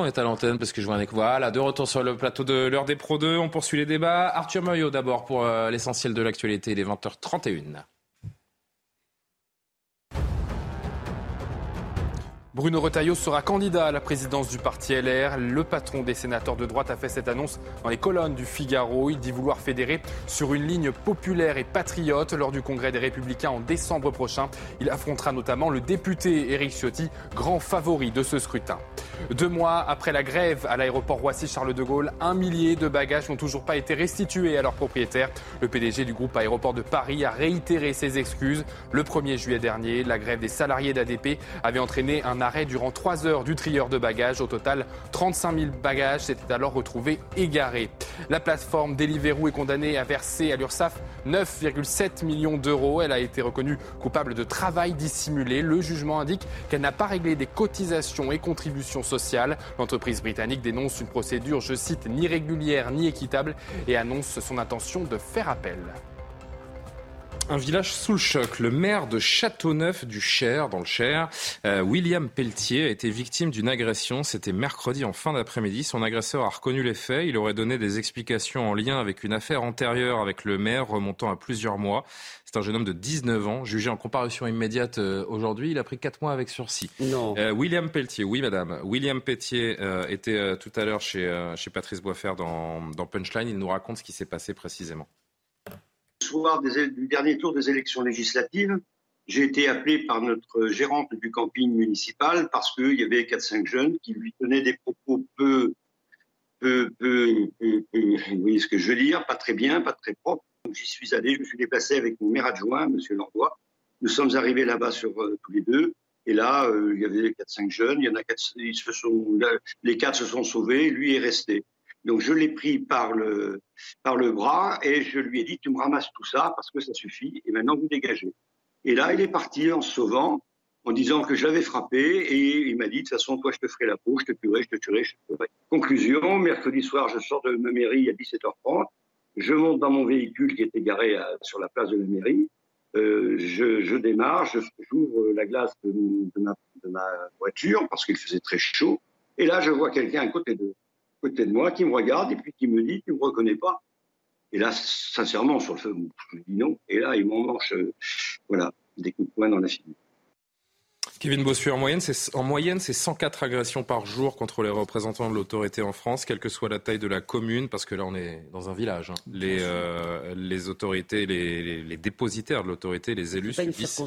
Qu'on est à l'antenne Parce que je vois un Voilà, de retour sur le plateau de l'heure des Pro 2. On poursuit les débats. Arthur Moyo d'abord pour euh, l'essentiel de l'actualité, les 20h31. Bruno Retailleau sera candidat à la présidence du parti LR. Le patron des sénateurs de droite a fait cette annonce dans les colonnes du Figaro. Il dit vouloir fédérer sur une ligne populaire et patriote lors du congrès des Républicains en décembre prochain. Il affrontera notamment le député Éric Ciotti, grand favori de ce scrutin. Deux mois après la grève à l'aéroport Roissy-Charles de Gaulle, un millier de bagages n'ont toujours pas été restitués à leurs propriétaires. Le PDG du groupe Aéroport de Paris a réitéré ses excuses. Le 1er juillet dernier, la grève des salariés d'ADP avait entraîné un arrêt durant trois heures du trieur de bagages. Au total, 35 000 bagages s'étaient alors retrouvés égarés. La plateforme Deliveroo est condamnée à verser à l'URSSAF 9,7 millions d'euros. Elle a été reconnue coupable de travail dissimulé. Le jugement indique qu'elle n'a pas réglé des cotisations et contributions sociales. L'entreprise britannique dénonce une procédure, je cite, ni régulière ni équitable et annonce son intention de faire appel. Un village sous le choc. Le maire de Châteauneuf du Cher, dans le Cher, euh, William Pelletier, a été victime d'une agression. C'était mercredi en fin d'après-midi. Son agresseur a reconnu les faits. Il aurait donné des explications en lien avec une affaire antérieure avec le maire remontant à plusieurs mois. C'est un jeune homme de 19 ans, jugé en comparution immédiate euh, aujourd'hui. Il a pris 4 mois avec sursis. Non. Euh, William Pelletier, oui madame. William Pelletier était tout à l'heure chez, chez Patrice Boisfer dans, dans Punchline. Il nous raconte ce qui s'est passé précisément soir du dernier tour des élections législatives, j'ai été appelé par notre gérante du camping municipal parce qu'il y avait 4-5 jeunes qui lui tenaient des propos peu, peu, peu, peu, vous voyez ce que je veux dire, pas très bien, pas très propre. J'y suis allé, je me suis déplacé avec mon maire adjoint, M. Landois. Nous sommes arrivés là-bas sur euh, tous les deux. Et là, euh, il y avait 4-5 jeunes, il y en a quatre, ils se sont, les quatre se sont sauvés, lui est resté. Donc je l'ai pris par le, par le bras et je lui ai dit, tu me ramasses tout ça parce que ça suffit et maintenant vous dégagez. Et là, il est parti en se sauvant, en disant que je l'avais frappé et il m'a dit, de toute façon, toi, je te ferai la peau, je te tuerai, je te tuerai, je te tuerai. Conclusion, mercredi soir, je sors de ma mairie à 17h30, je monte dans mon véhicule qui était garé sur la place de la mairie, euh, je, je, démarre, j'ouvre la glace de, de, ma, de ma voiture parce qu'il faisait très chaud, et là, je vois quelqu'un à côté de, côté de moi qui me regarde et puis qui me dit Tu ne me reconnais pas Et là, sincèrement, sur le feu, je lui dis non. Et là, il m'emmanche euh, voilà, des coups de poing dans la figure. Kevin Bossuet, en moyenne, c'est, en moyenne, c'est 104 agressions par jour contre les représentants de l'autorité en France, quelle que soit la taille de la commune, parce que là, on est dans un village. Hein. Les, euh, les autorités, les, les, dépositaires de l'autorité, les élus subissent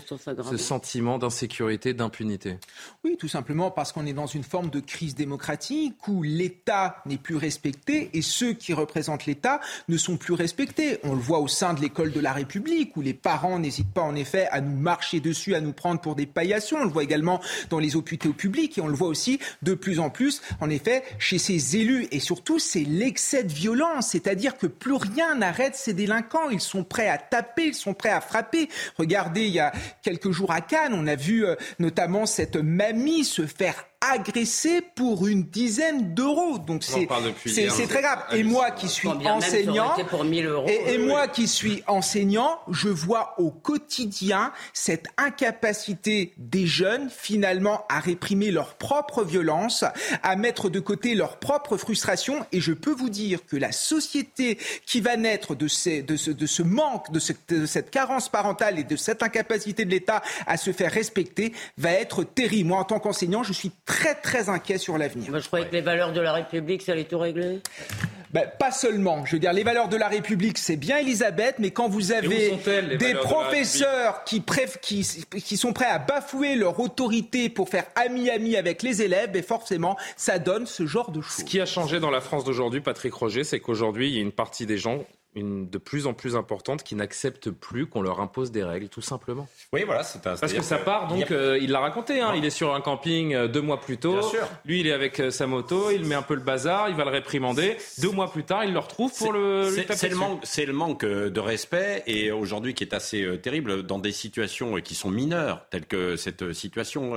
ce sentiment d'insécurité, d'impunité. Oui, tout simplement parce qu'on est dans une forme de crise démocratique où l'État n'est plus respecté et ceux qui représentent l'État ne sont plus respectés. On le voit au sein de l'école de la République où les parents n'hésitent pas en effet à nous marcher dessus, à nous prendre pour des paillassons. On le voit également dans les hôpitaux publics et on le voit aussi de plus en plus, en effet, chez ces élus. Et surtout, c'est l'excès de violence, c'est-à-dire que plus rien n'arrête ces délinquants. Ils sont prêts à taper, ils sont prêts à frapper. Regardez, il y a quelques jours à Cannes, on a vu euh, notamment cette mamie se faire agressé pour une dizaine d'euros. Donc c'est très grave. Et moi qui suis enseignant, et, moi qui suis enseignant, je vois au quotidien cette incapacité des jeunes finalement à réprimer leur propre violence, à mettre de côté leur propre frustration. Et je peux vous dire que la société qui va naître de, ces, de, ce, de ce manque, de cette, de cette carence parentale et de cette incapacité de l'État à se faire respecter va être terrible. Moi, en tant qu'enseignant, je suis très très inquiet sur l'avenir. je croyais que les valeurs de la République, ça allait tout régler. Ben, pas seulement. Je veux dire, les valeurs de la République, c'est bien Elisabeth, mais quand vous avez des professeurs qui, qui, qui, sont prêts à bafouer leur autorité pour faire ami-ami avec les élèves, ben forcément, ça donne ce genre de choses. Ce qui a changé dans la France d'aujourd'hui, Patrick Roger, c'est qu'aujourd'hui, il y a une partie des gens une de plus en plus importante qui n'acceptent plus qu'on leur impose des règles, tout simplement. Oui, voilà, c'est un. Parce que ça part, donc, euh, il l'a raconté, hein, il est sur un camping euh, deux mois plus tôt. Bien sûr. Lui, il est avec euh, sa moto, il met un peu le bazar, il va le réprimander. Deux mois plus tard, il le retrouve pour le. C'est le, manque, le manque de respect et aujourd'hui qui est assez terrible dans des situations qui sont mineures, telles que cette situation,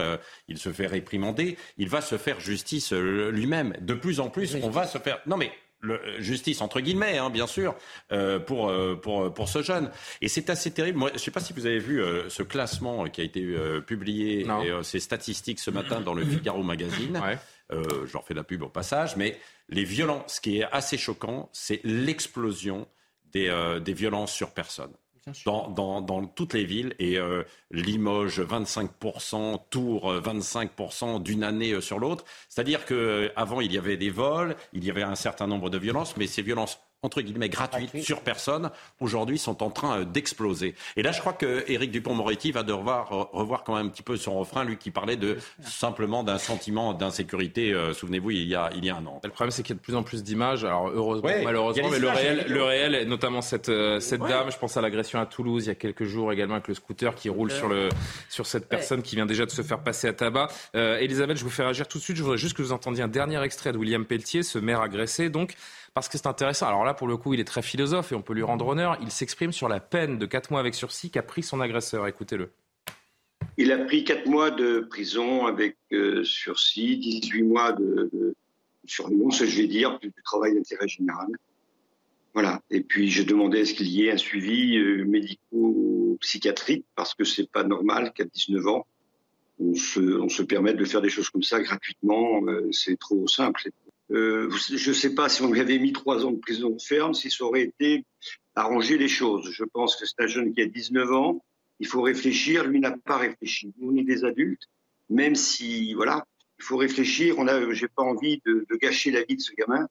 il se fait réprimander, il va se faire justice lui-même. De plus en plus, on va se faire. Non mais le, justice entre guillemets, hein, bien sûr, euh, pour, euh, pour, pour ce jeune. Et c'est assez terrible. Moi, je ne sais pas si vous avez vu euh, ce classement qui a été publié, et, ces statistiques ce matin dans le Figaro Magazine. je leur fais de la pub au passage, mais les violences, ce qui est assez choquant, c'est l'explosion des, des violences sur personne dans, toutes les villes. Et euh, Limoges, 25%, Tours, 25% d'une année euh, sur l'autre. C'est-à-dire qu'avant, il y avait des vols, il y avait un certain nombre de violences, mais ces violences entre guillemets gratuites sur personne, aujourd'hui sont en train euh, d'exploser. Et là, je crois que Éric Dupont-Moretti va devoir revoir quand même un petit peu son refrain, lui qui parlait de simplement d'un sentiment d'insécurité. Euh, souvenez-vous, il y a il y a un an. Le problème, c'est qu'il y a de plus en plus d'images. Alors heureusement, malheureusement, mais le réel, le réel, notamment cette euh, cette dame. Je pense à l'agression à Toulouse il y a quelques jours également avec le scooter qui roule sur le sur cette personne qui vient déjà de se faire passer à tabac. Elisabeth, je vous fais réagir tout de suite. Je voudrais juste que vous entendiez un dernier extrait de William Pelletier, ce maire agressé, donc parce que c'est intéressant. Alors là, pour le coup, il est très philosophe et on peut lui rendre honneur. Il s'exprime sur la peine de 4 mois avec sursis qu'a pris son agresseur. Écoutez-le. Il a pris 4 mois de prison avec euh, sursis, 18 mois de, de surveillance, je vais dire, du travail d'intérêt général. Voilà. Et puis j'ai demandé à ce qu'il y ait un suivi euh, médico-psychiatrique parce que c'est pas normal qu'à 19 ans on se, on se permette de faire des choses comme ça gratuitement. Euh, c'est trop simple. Euh, je ne sais pas si on lui avait mis trois ans de prison ferme, si ça aurait été arranger les choses. Je pense que c'est un jeune qui a 19 ans. Il faut réfléchir. Lui n'a pas réfléchi. Nous, on est des adultes. Même si, voilà, il faut réfléchir. On a, j'ai pas envie de, de gâcher la vie de ce gamin.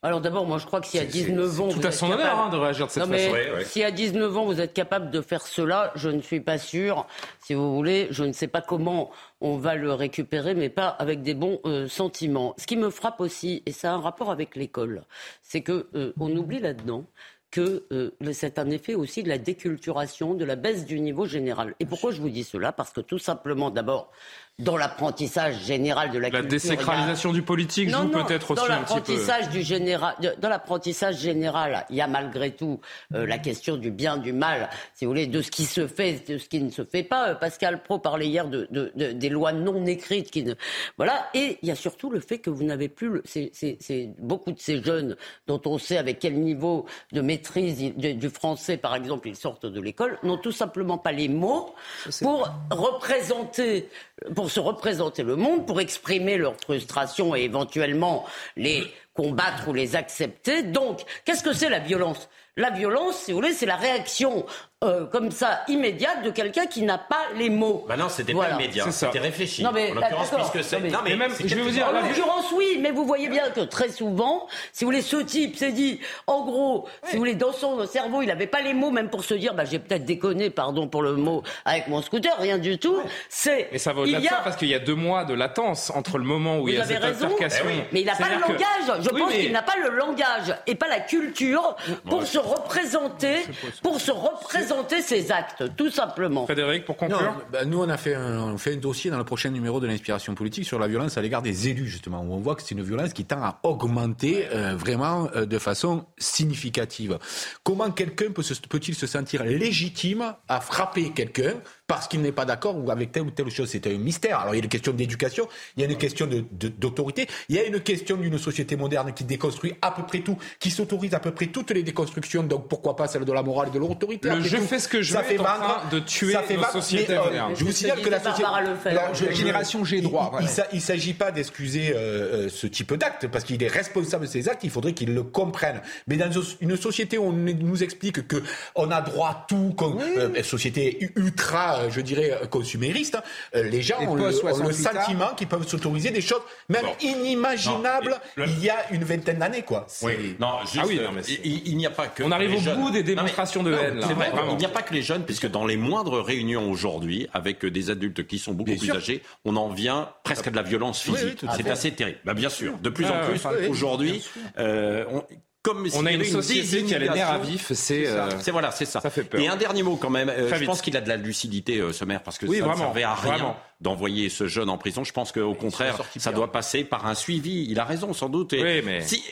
Alors d'abord, moi je crois que si à 19 ans... Tout à son honneur hein, de réagir de cette non, mais façon. Si à 19 ans vous êtes capable de faire cela, je ne suis pas sûr. Si vous voulez, je ne sais pas comment on va le récupérer, mais pas avec des bons euh, sentiments. Ce qui me frappe aussi, et ça a un rapport avec l'école, c'est que euh, on oublie là-dedans que euh, c'est un effet aussi de la déculturation, de la baisse du niveau général. Et pourquoi je vous dis cela? Parce que tout simplement, d'abord, dans l'apprentissage général de la, la culture. désacralisation du politique non, joue peut-être aussi dans un petit peu. l'apprentissage du général, dans l'apprentissage général, il y a malgré tout euh, la question du bien, du mal, si vous voulez, de ce qui se fait, de ce qui ne se fait pas. Euh, Pascal Pro parlait hier de, de, de, des lois non écrites, qui ne, voilà. Et il y a surtout le fait que vous n'avez plus, le, c'est, c'est, c'est beaucoup de ces jeunes dont on sait avec quel niveau de maîtrise ils- du français, par exemple, ils sortent de l'école, n'ont tout simplement pas les mots pour représenter, pour se représenter le monde, pour exprimer leur frustration et éventuellement les combattre ou les accepter. Donc, qu'est-ce que c'est la violence? La violence, si vous voulez, c'est la réaction euh, comme ça immédiate de quelqu'un qui n'a pas les mots. Bah non, c'était Voilà. pas immédiat, c'était réfléchi. Non, mais, en l'occurrence, d'accord. puisque c'est. Non, mais- même, je vais vous dire, En la- l'occurrence, oui, mais vous voyez bien que très souvent, si vous voulez, ce type s'est dit, en gros, si vous voulez, dans son cerveau, il n'avait pas les mots même pour se dire, bah, j'ai peut-être déconné, pardon pour le mot, avec mon scooter, rien du tout. C'est. Mais ça va au-delà de a- ça parce qu'il y a deux mois de latence entre le moment où Vous il y a avez cette raison, altercation. mais il n'a pas le que- langage. Je Oui, pense mais- qu'il n'a pas le langage et pas la culture pour se représenter, pour se représenter ses actes, tout simplement. Frédéric, pour Non, conclure bah, nous, on a fait un, on fait un dossier dans le prochain numéro de l'inspiration politique sur la violence à l'égard des élus, justement, où on voit que c'est une violence qui tend à augmenter euh, vraiment euh, de façon significative. Comment quelqu'un peut se- peut-il se sentir légitime à frapper quelqu'un parce qu'il n'est pas d'accord ou avec telle ou telle chose C'est un mystère. Alors, il y a une question d'éducation, il y a une question d'autorité, il y a une question d'une société moderne qui déconstruit à peu près tout, qui s'autorise à peu près toutes les déconstructions, donc pourquoi pas celle de la morale et de l'autorité? Le je fais ce que je ça veux fait en train de tuer ça fait nos sociétés euh, modernes. Je vous signale que la société. Je- génération G droit, Il- voilà. Il, sa- il s'agit pas d'excuser euh, euh, ce type d'acte parce qu'il est responsable de ses actes. Il faudrait qu'il le comprenne. Mais dans une société où on nous explique que on a droit à tout, qu'on, euh, une société ultra, euh, je dirais, euh, consumériste, euh, les gens ont le, post ont le 68 ans. sentiment qu'ils peuvent s'autoriser des choses même Bon. inimaginables Non, et le- il y a une vingtaine d'années, quoi. Oui. Non, juste, Ah oui, non, mais c'est- il, il n'y a pas que. On arrive les au jeunes. bout des Non, mais- démonstrations de haine, là. C'est vrai, Vraiment. il n'y a pas que les jeunes, puisque dans les moindres réunions aujourd'hui, avec des adultes qui sont beaucoup Bien plus sûr. âgés, on en vient presque à de la violence Oui, oui, physique. c'est assez terrible. Bah, bien sûr. De plus Ah, en plus, ouais, ouais, aujourd'hui, euh, on- comme On s'il a une société qui a les nerfs à vif, c'est. euh, C'est voilà, c'est ça. Ça fait peur. Et un dernier mot quand même. euh, Très je vite. pense qu'il a de la lucidité, euh, ce maire, parce que Oui, ça vraiment, ne servait à rien d'envoyer ce jeune en prison. Je pense qu'au contraire, ça doit passer par un suivi. Il a raison, sans doute. Et Oui, mais- si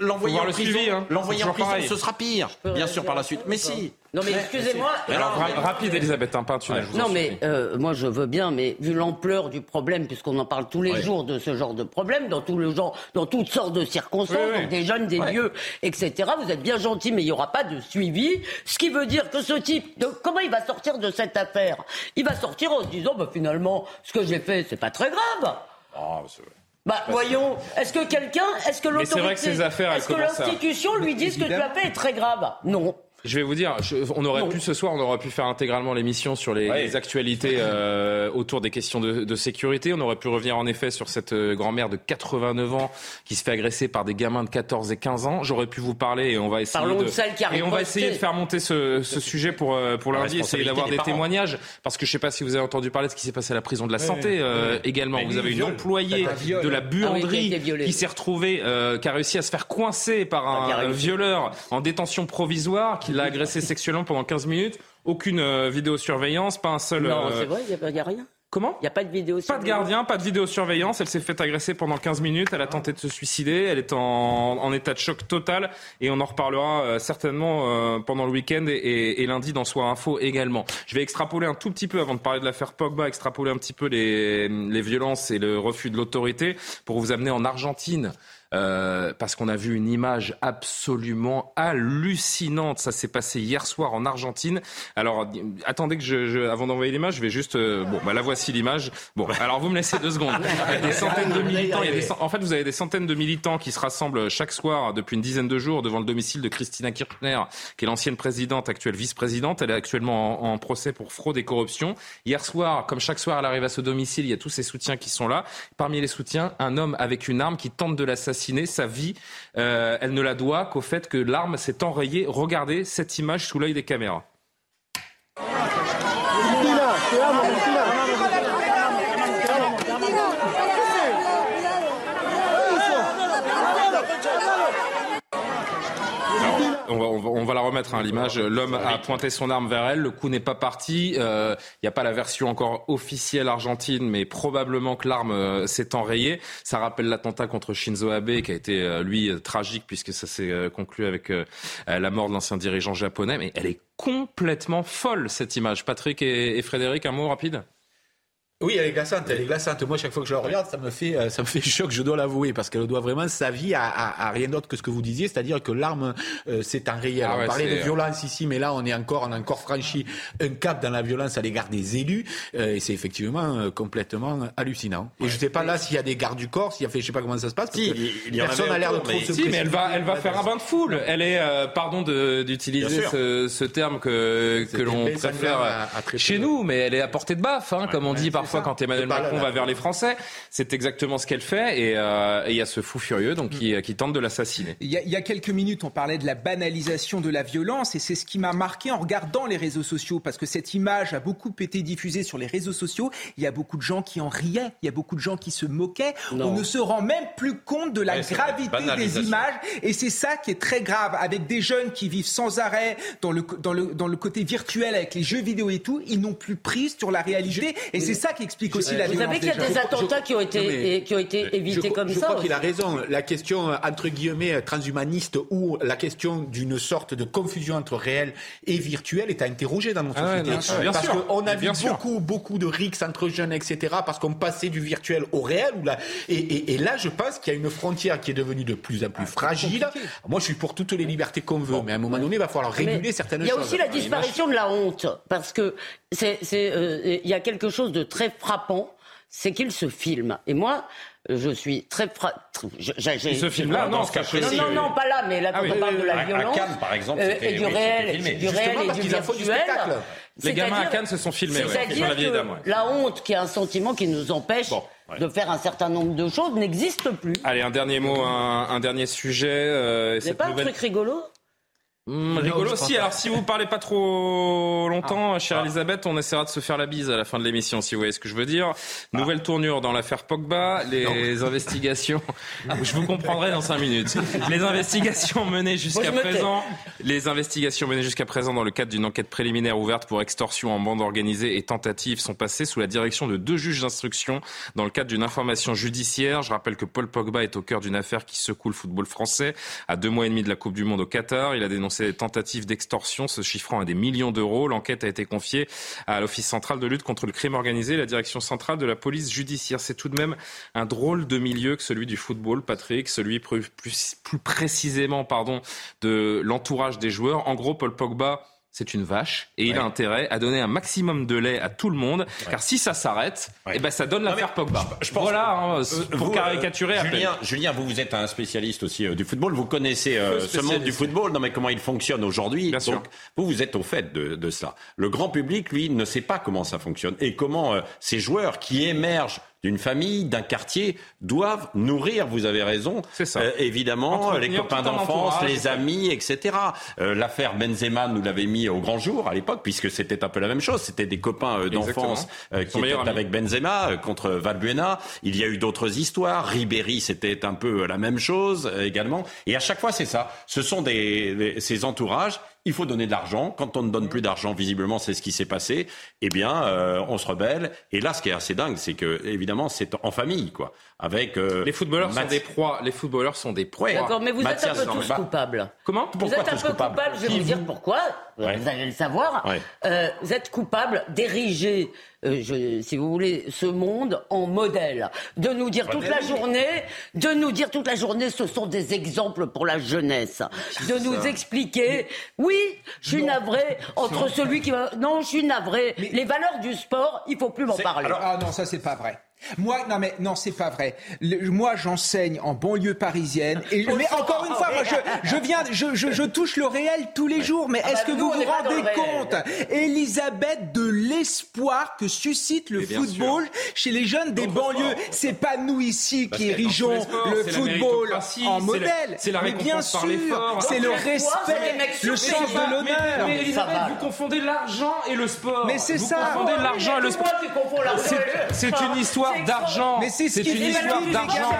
l'envoyer en le prison, suivi, hein. en prison, ce sera pire, bien sûr, par la suite. Mais si. Non mais excusez-moi. mais Alors, non, ra- mais- rapide, Elisabeth, un vous en Non, mais euh, moi je veux bien, mais vu l'ampleur du problème, puisqu'on en parle tous les Ouais. jours de ce genre de problème, dans tout le genre, dans toutes sortes de circonstances, Oui, oui. donc des jeunes, des lieux, etc. Vous êtes bien gentil, mais il n'y aura pas de suivi. Ce qui veut dire que ce type, de, comment il va sortir de cette affaire? Il va sortir en se disant, bah, finalement, ce que j'ai fait, c'est pas très grave. Ah, c'est- Bah voyons, est-ce que quelqu'un, est-ce que vrai l'autorité, est-ce que l'institution lui dit ce que tu as fait est très grave? Non. Je vais vous dire, je- on aurait Non. pu ce soir, on aurait pu faire intégralement l'émission sur les, Ouais. les actualités euh, autour des questions de, de sécurité. On aurait pu revenir en effet sur cette euh, grand-mère de 89 ans qui se fait agresser par des gamins de 14 et 15 ans. J'aurais pu vous parler et on va essayer Parlons de, de celle qui a et on va riposté. essayer de faire monter ce, ce sujet pour euh, pour La lundi, essayer d'avoir des témoignages parce que je sais pas si vous avez entendu parler de ce qui s'est passé à la prison de la santé euh, également. Mais vous avez une viol. employée viol. de la Ah oui, qui a buanderie qui s'est retrouvée, euh, qui a réussi à se faire coincer par un réussi. violeur en détention provisoire qui l'a agressé sexuellement pendant 15 minutes. Aucune euh, vidéosurveillance, pas un seul. Non, euh, c'est vrai, il n'y a, rien. Comment Il n'y a pas de vidéo. Pas de gardien, pas de vidéosurveillance. Elle s'est fait agresser pendant 15 minutes. Elle a tenté de se suicider. Elle est en, en état de choc total. Et on en reparlera euh, certainement pendant le week-end et, et- et lundi dans Soir Info également. Je vais extrapoler un tout petit peu avant de parler de l'affaire Pogba, extrapoler un petit peu les, les violences et le refus de l'autorité pour vous amener en Argentine. Euh, parce qu'on a vu une image absolument hallucinante. Ça s'est passé hier soir en Argentine. Alors, attendez que je, je avant d'envoyer l'image, je vais juste. Euh, bon, bah, la voici l'image. Bon, alors vous me laissez deux secondes. Il y a des centaines de militants. Il y a des, en fait, vous avez des centaines de militants qui se rassemblent chaque soir depuis une dizaine de jours devant le domicile de Christina Kirchner, qui est l'ancienne présidente, actuelle vice-présidente. Elle est actuellement en, en procès pour fraude et corruption. Hier soir, comme chaque soir, elle arrive à ce domicile. Il y a tous ses soutiens qui sont là. Parmi les soutiens, un homme avec une arme qui tente de l'assassiner. Sa vie, euh, elle ne la doit qu'au fait que l'arme s'est enrayée. Regardez cette image sous l'œil des caméras. On va, la remettre à hein, l'image. L'homme a pointé son arme vers elle. Le coup n'est pas parti. Il euh, n'y a pas la version encore officielle argentine, mais probablement que l'arme euh, s'est enrayée. Ça rappelle l'attentat contre Shinzo Abe, qui a été euh, lui tragique puisque ça s'est conclu avec la mort de l'ancien dirigeant japonais. Mais elle est complètement folle cette image. Patrick et, et Frédéric, un mot rapide? Oui, elle est glaçante, elle est glaçante. Moi, chaque fois que je la regarde, ça me fait, euh, ça me fait choc, je dois l'avouer, parce qu'elle doit vraiment sa vie à, à, à rien d'autre que ce que vous disiez, c'est-à-dire que l'arme, euh, c'est un réel. Ah ouais, on parlait de c'est- violence ici, mais là, on est encore, on a encore franchi un cap dans la violence à l'égard des élus, euh, et c'est effectivement euh, complètement hallucinant. Et je sais pas là s'il y a des gardes du corps, s'il y a fait, je sais pas comment ça se passe, parce Si, que il- y personne n'a l'air de trop mais- se Si, mais elle va, elle va faire un bain de foule. Elle est, euh, pardon d'utiliser ce, ce terme que, que l'on préfère à- chez nous, mais elle est à portée de baffe, hein, comme on dit parfois quand Emmanuel Macron va vers les Français. C'est exactement ce qu'elle fait, et euh, et il y a ce fou furieux donc qui, qui tente de l'assassiner. Il y, a, il y a quelques minutes, on parlait de la banalisation de la violence et c'est ce qui m'a marqué en regardant les réseaux sociaux parce que cette image a beaucoup été diffusée sur les réseaux sociaux. Il y a beaucoup de gens qui en riaient, il y a beaucoup de gens qui se moquaient. Non. On ne se rend même plus compte de la Ouais, gravité des images et c'est ça qui est très grave avec des jeunes qui vivent sans arrêt dans le, dans le, dans le côté virtuel avec les jeux vidéo et tout. Ils n'ont plus prise sur la réalité et c'est ça qui explique aussi la Vous violence. savez qu'il y a des attentats qui ont été, qui ont évités je, comme je ça. crois qu'il a raison. La question, entre guillemets, transhumaniste ou la question d'une sorte de confusion entre réel et virtuel est à interroger dans notre Ah société. bien sûr, bien parce qu'on a vu beaucoup, beaucoup de rixes entre jeunes, etc., parce qu'on passait du virtuel au réel. Ou là, et, et- et là, je pense qu'il y a une frontière qui est devenue de plus en plus fragile. Moi, je suis pour toutes les libertés qu'on veut, mais à un moment donné, il va falloir réguler Mais certaines Il y a choses. aussi la disparition de la honte, parce que c'est, euh, il y a quelque chose de très frappant, c'est qu'il se filme. Et moi, je suis très fra... j'ai- j'ai- Il se filme là, Dans non, ce cas c'est précis, Non, non, non, pas là, mais là, quand Ah oui, on parle de la à- à violence Cannes, par exemple, euh, et du oui, réel, filmé. du réel et du virtuel. spectacle. Les gamins à Cannes se sont filmés, ouais, sur la vieille dame, ouais. la honte, qui est un sentiment qui nous empêche Bon, ouais. de faire un certain nombre de choses, n'existe plus. Allez, un dernier mot, un, un dernier sujet. euh, C'est pas un truc rigolo? Non, rigolo je pense si. pas. Alors si vous parlez pas trop longtemps, chère Elisabeth, on essaiera de se faire la bise à la fin de l'émission, si vous voyez ce que je veux dire. Nouvelle tournure dans l'affaire Pogba, les investigations. je vous comprendrai dans cinq minutes. Les investigations menées jusqu'à présent, les investigations menées jusqu'à présent dans le cadre d'une enquête préliminaire ouverte pour extorsion en bande organisée et tentative sont passées sous la direction de deux juges d'instruction dans le cadre d'une information judiciaire. Je rappelle que Paul Pogba est au cœur d'une affaire qui secoue le football français. À deux mois et demi de la Coupe du Monde au Qatar, il a dénoncé des tentatives d'extorsion se chiffrant à des millions d'euros. L'enquête a été confiée à l'Office central de lutte contre le crime organisé, la direction centrale de la police judiciaire. C'est tout de même un drôle de milieu que celui du football, Patrick, celui plus, plus précisément pardon, de l'entourage des joueurs. En gros, Paul Pogba c'est une vache et il a intérêt à donner un maximum de lait à tout le monde, car si ça s'arrête, Ouais. eh ben ça donne l'affaire Pogba. je- je pense voilà, hein, Euh, pour vous, caricaturer euh, à peine. Julien, Julien, vous, vous êtes un spécialiste aussi euh, du football. Vous connaissez euh, ce monde du football. Non, mais comment il fonctionne aujourd'hui. Bien sûr. Vous, vous êtes au fait de, de cela. Le grand public, lui, ne sait pas comment ça fonctionne et comment euh, ces joueurs qui émergent d'une famille, d'un quartier, doivent nourrir, vous avez raison, ça. euh, évidemment, Entretenir les copains d'enfance, les amis, etc. Euh, L'affaire Benzema nous l'avait mis au grand jour à l'époque, puisque c'était un peu la même chose. C'était des copains euh, d'enfance euh, qui étaient ami. avec Benzema euh, contre Valbuena. Il y a eu d'autres histoires. Ribéry, c'était un peu la même chose euh, également. Et à chaque fois, c'est ça. Ce sont des, des- ces entourages. Il faut donner de l'argent. Quand on ne donne plus d'argent, visiblement, c'est ce qui s'est passé. Eh bien, euh, on se rebelle. Et là, ce qui est assez dingue, c'est que évidemment, c'est en famille, quoi. Avec euh, Les footballeurs sont des proies. Les footballeurs sont des proies. D'accord, mais vous êtes un peu tous coupables. Comment? Vous Pourquoi êtes un peu coupables? je vais vous dire pourquoi. Vous allez le savoir, euh, vous êtes coupable d'ériger, euh, je- si vous voulez, ce monde en modèle, de nous dire toute la journée, de nous dire toute la journée, ce sont des exemples pour la jeunesse, de nous expliquer, oui, je suis navré entre celui qui va, non, je suis navré, les valeurs du sport, il faut plus m'en parler. Ah non, ça c'est pas vrai. Moi, non mais non, c'est pas vrai. Le- moi, j'enseigne en banlieue parisienne. Et, mais encore une fois, moi, je, je viens, je, je, je touche le réel tous les jours. Mais Ah est-ce bah, que nous, vous vous rendez compte, Elisabeth, de l'espoir que suscite le football chez les jeunes des banlieues? C'est pas nous ici Parce qui érigeons sports, le football en modèle. la- c'est la mais bien récompense par sûr, c'est le respect, le sens de l'honneur. Mais, Elisabeth, vous confondez l'argent et le sport. Mais c'est vous ça. confondez Oh, l'argent et le sport. C'est une histoire D'argent. Mais c'est ce une histoire d'argent.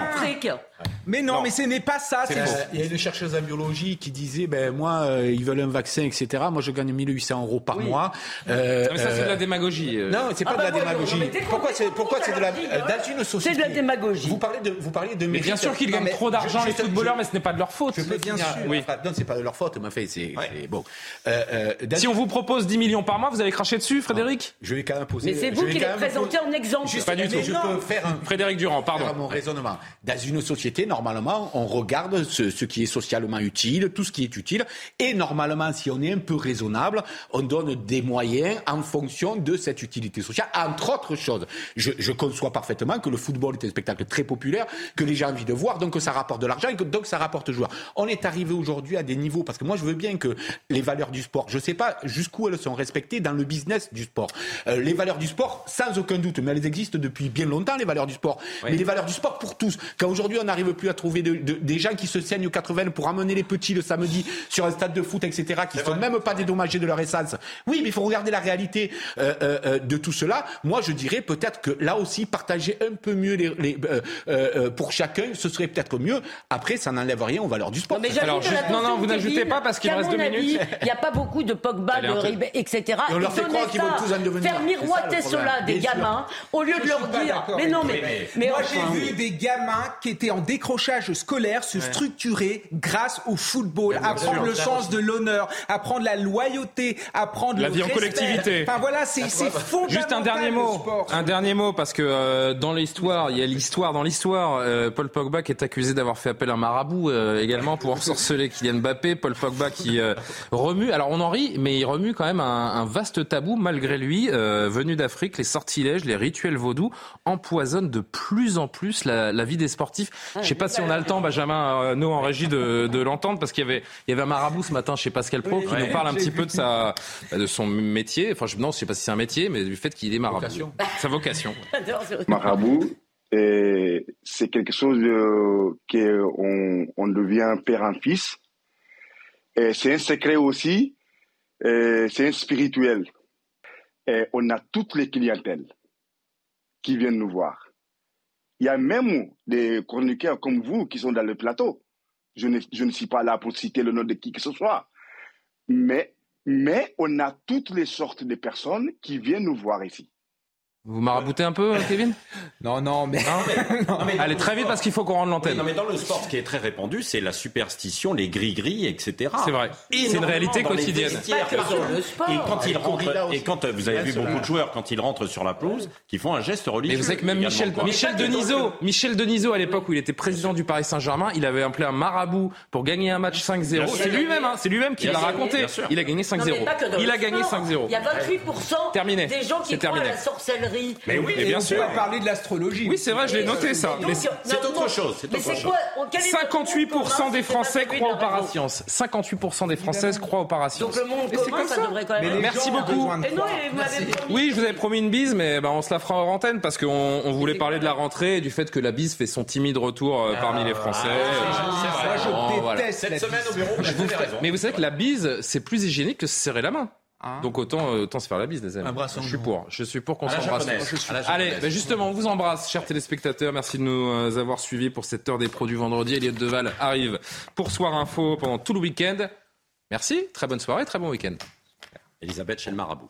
Mais non, mais ce n'est pas ça. Euh, c'est- Il y a une chercheuse en biologie qui disait, ben moi, euh, ils veulent un vaccin, etc. Moi, je gagne 1800 euros par mois. Euh, Non, mais ça, c'est de euh, la démagogie. euh. Non, c'est pas Ah de bah la voyons, démagogie. non, Pourquoi c'est pourquoi c'est de la euh, dans une société C'est de la démagogie. Vous parlez de vous parlez de Mais bien sûr qu'ils gagnent trop d'argent, je- les footballeurs, je- mais ce n'est pas de leur faute. Bien sûr. Oui. Non, c'est pas de leur faute, mais fait, c'est c'est- bon. Euh, euh, Si on vous propose 10 millions par mois, vous allez cracher dessus, Frédéric je vais quand même poser. Mais c'est vous qui les présentez poser- en exemple. Juste, Pas du tout. Je peux faire un Frédéric Durand, pardon. mon raisonnement. Dans une société, normalement, on regarde ce, ce qui est socialement utile, tout ce qui est utile, et normalement, si on est un peu raisonnable, on donne des moyens en fonction de cette utilité sociale, entre autres choses. Je, je conçois parfaitement que le football est un spectacle très populaire, que les gens ont envie de voir, donc que ça rapporte de l'argent et que donc ça rapporte joueurs. On est arrivé aujourd'hui à des niveaux, parce que moi je veux bien que les valeurs du sport, je sais pas jusqu'où elles sont respectées dans le business du sport. Euh, les valeurs du sport, sans aucun doute, mais elles existent depuis bien longtemps, les valeurs du sport. Mais les valeurs du sport pour tous. Quand aujourd'hui on n'arrive plus à trouver de- de- des gens qui se saignent aux 80 pour amener les petits le samedi sur un stade de foot, etc., qui ne sont même pas dédommagés de leur essence. Oui, mais il faut regarder la réalité euh, euh, euh, de tout cela. Moi, je dirais peut-être que là aussi, partager un peu mieux les, les- euh, euh, euh, pour chacun, ce serait peut-être mieux. Après, ça n'enlève rien aux valeurs du sport. Non, mais Alors, juste- non, non, vous n'ajoutez pas parce qu'il reste deux avis, minutes. Il n'y a pas beaucoup de Pogba, Allez, de. Ribé, etc. Et on leur fait croire qu'ils vont tous en devenir. Faire miroiter cela des gamins, au lieu de leur dire. Mais non, mais. Moi, j'ai vu des gamins qui étaient en décrochage scolaire se structurer grâce au football, apprendre le sens de l'honneur, apprendre la loyauté, apprendre La le vie en respect. collectivité. Enfin voilà, c'est c'est fondamental. Juste un dernier mot, sport. un dernier mot parce que euh, dans l'histoire, il y a l'histoire dans l'histoire. Euh, Paul Pogba qui est accusé d'avoir fait appel à un marabout euh, également pour ensorceler Kylian Mbappé. Paul Pogba qui euh, remue. Alors on en rit, mais il remue quand même un, un vaste tabou malgré lui. Euh, venu d'Afrique, les sortilèges, les rituels vaudous empoisonnent de plus en plus la, la vie des sportifs. Je sais pas si on a le temps, Benjamin, euh, nous en régie de, de l'entendre parce qu'il y avait il y avait un marabout ce matin chez Pascal Pro qui nous parle un petit peu de sa de son métier. Enfin, je, non, je sais pas si c'est un métier, mais du fait qu'il est marabout. Vocation. Sa vocation. marabout, et c'est quelque chose euh, qu'on on devient père en fils. Et c'est un secret aussi, c'est un spirituel. Et on a toutes les clientèles qui viennent nous voir. Il y a même des chroniqueurs comme vous qui sont dans le plateau. Je ne, je ne suis pas là pour citer le nom de qui que ce soit. Mais, mais on a toutes les sortes de personnes qui viennent nous voir ici. Vous maraboutez un peu, euh, Kevin? Non, non, mais Allez, très vite parce qu'il faut qu'on rende Oui, l'antenne. non, mais dans le sport, ce qui est très répandu, c'est la superstition, les gris-gris, etc. C'est vrai. C'est une réalité quotidienne. vestiaires, Pas que que sur- dans le sport. Et quand ils rentrent, et quand euh, vous avez vu beaucoup de joueurs, quand ils rentrent sur la pelouse, qui font un geste religieux. Mais vous savez que même Michel. Michel Denisot, Michel Denisot, à l'époque où il était président du Paris Saint-Germain, il avait appelé un marabout pour gagner un match 5-0. C'est lui-même, hein, c'est lui-même qui l'a raconté. Il a gagné Non, mais 5-0. pas que dans Il a gagné sport. 5-0. Il y a 28% Terminé. des gens qui à la sorcellerie. Mais oui, Et bien on sûr. pourrait parler de l'astrologie. Oui, c'est vrai, je l'ai noté ça. C'est autre chose, c'est autre chose. quoi quel est le monde 58% commun des Français croient aux parasciences. 58% des Françaises croient aux parasciences. Donc le monde commun, ça devrait quand même. Merci beaucoup. Oui, je vous avais promis une bise, mais ben, on se la fera en antenne parce qu'on on voulait parler de la rentrée et du fait que la bise fait son timide retour euh, parmi les Français. Moi, je voilà. déteste Cette semaine au bureau, vous avez raison. Mais vous savez que la bise, c'est plus hygiénique que se serrer la main. Hein Donc autant, euh, autant se faire la bise, les amis. Un bras sans je suis pour. Je suis pour qu'on s'embrasse. Allez, ben justement, on vous embrasse, chers téléspectateurs. Merci de nous euh, avoir suivis pour cette heure des produits vendredi. Elliot Deval arrive pour Soir Info pendant tout le week-end. Merci, très bonne soirée, très bon week-end. Elisabeth chez le marabout.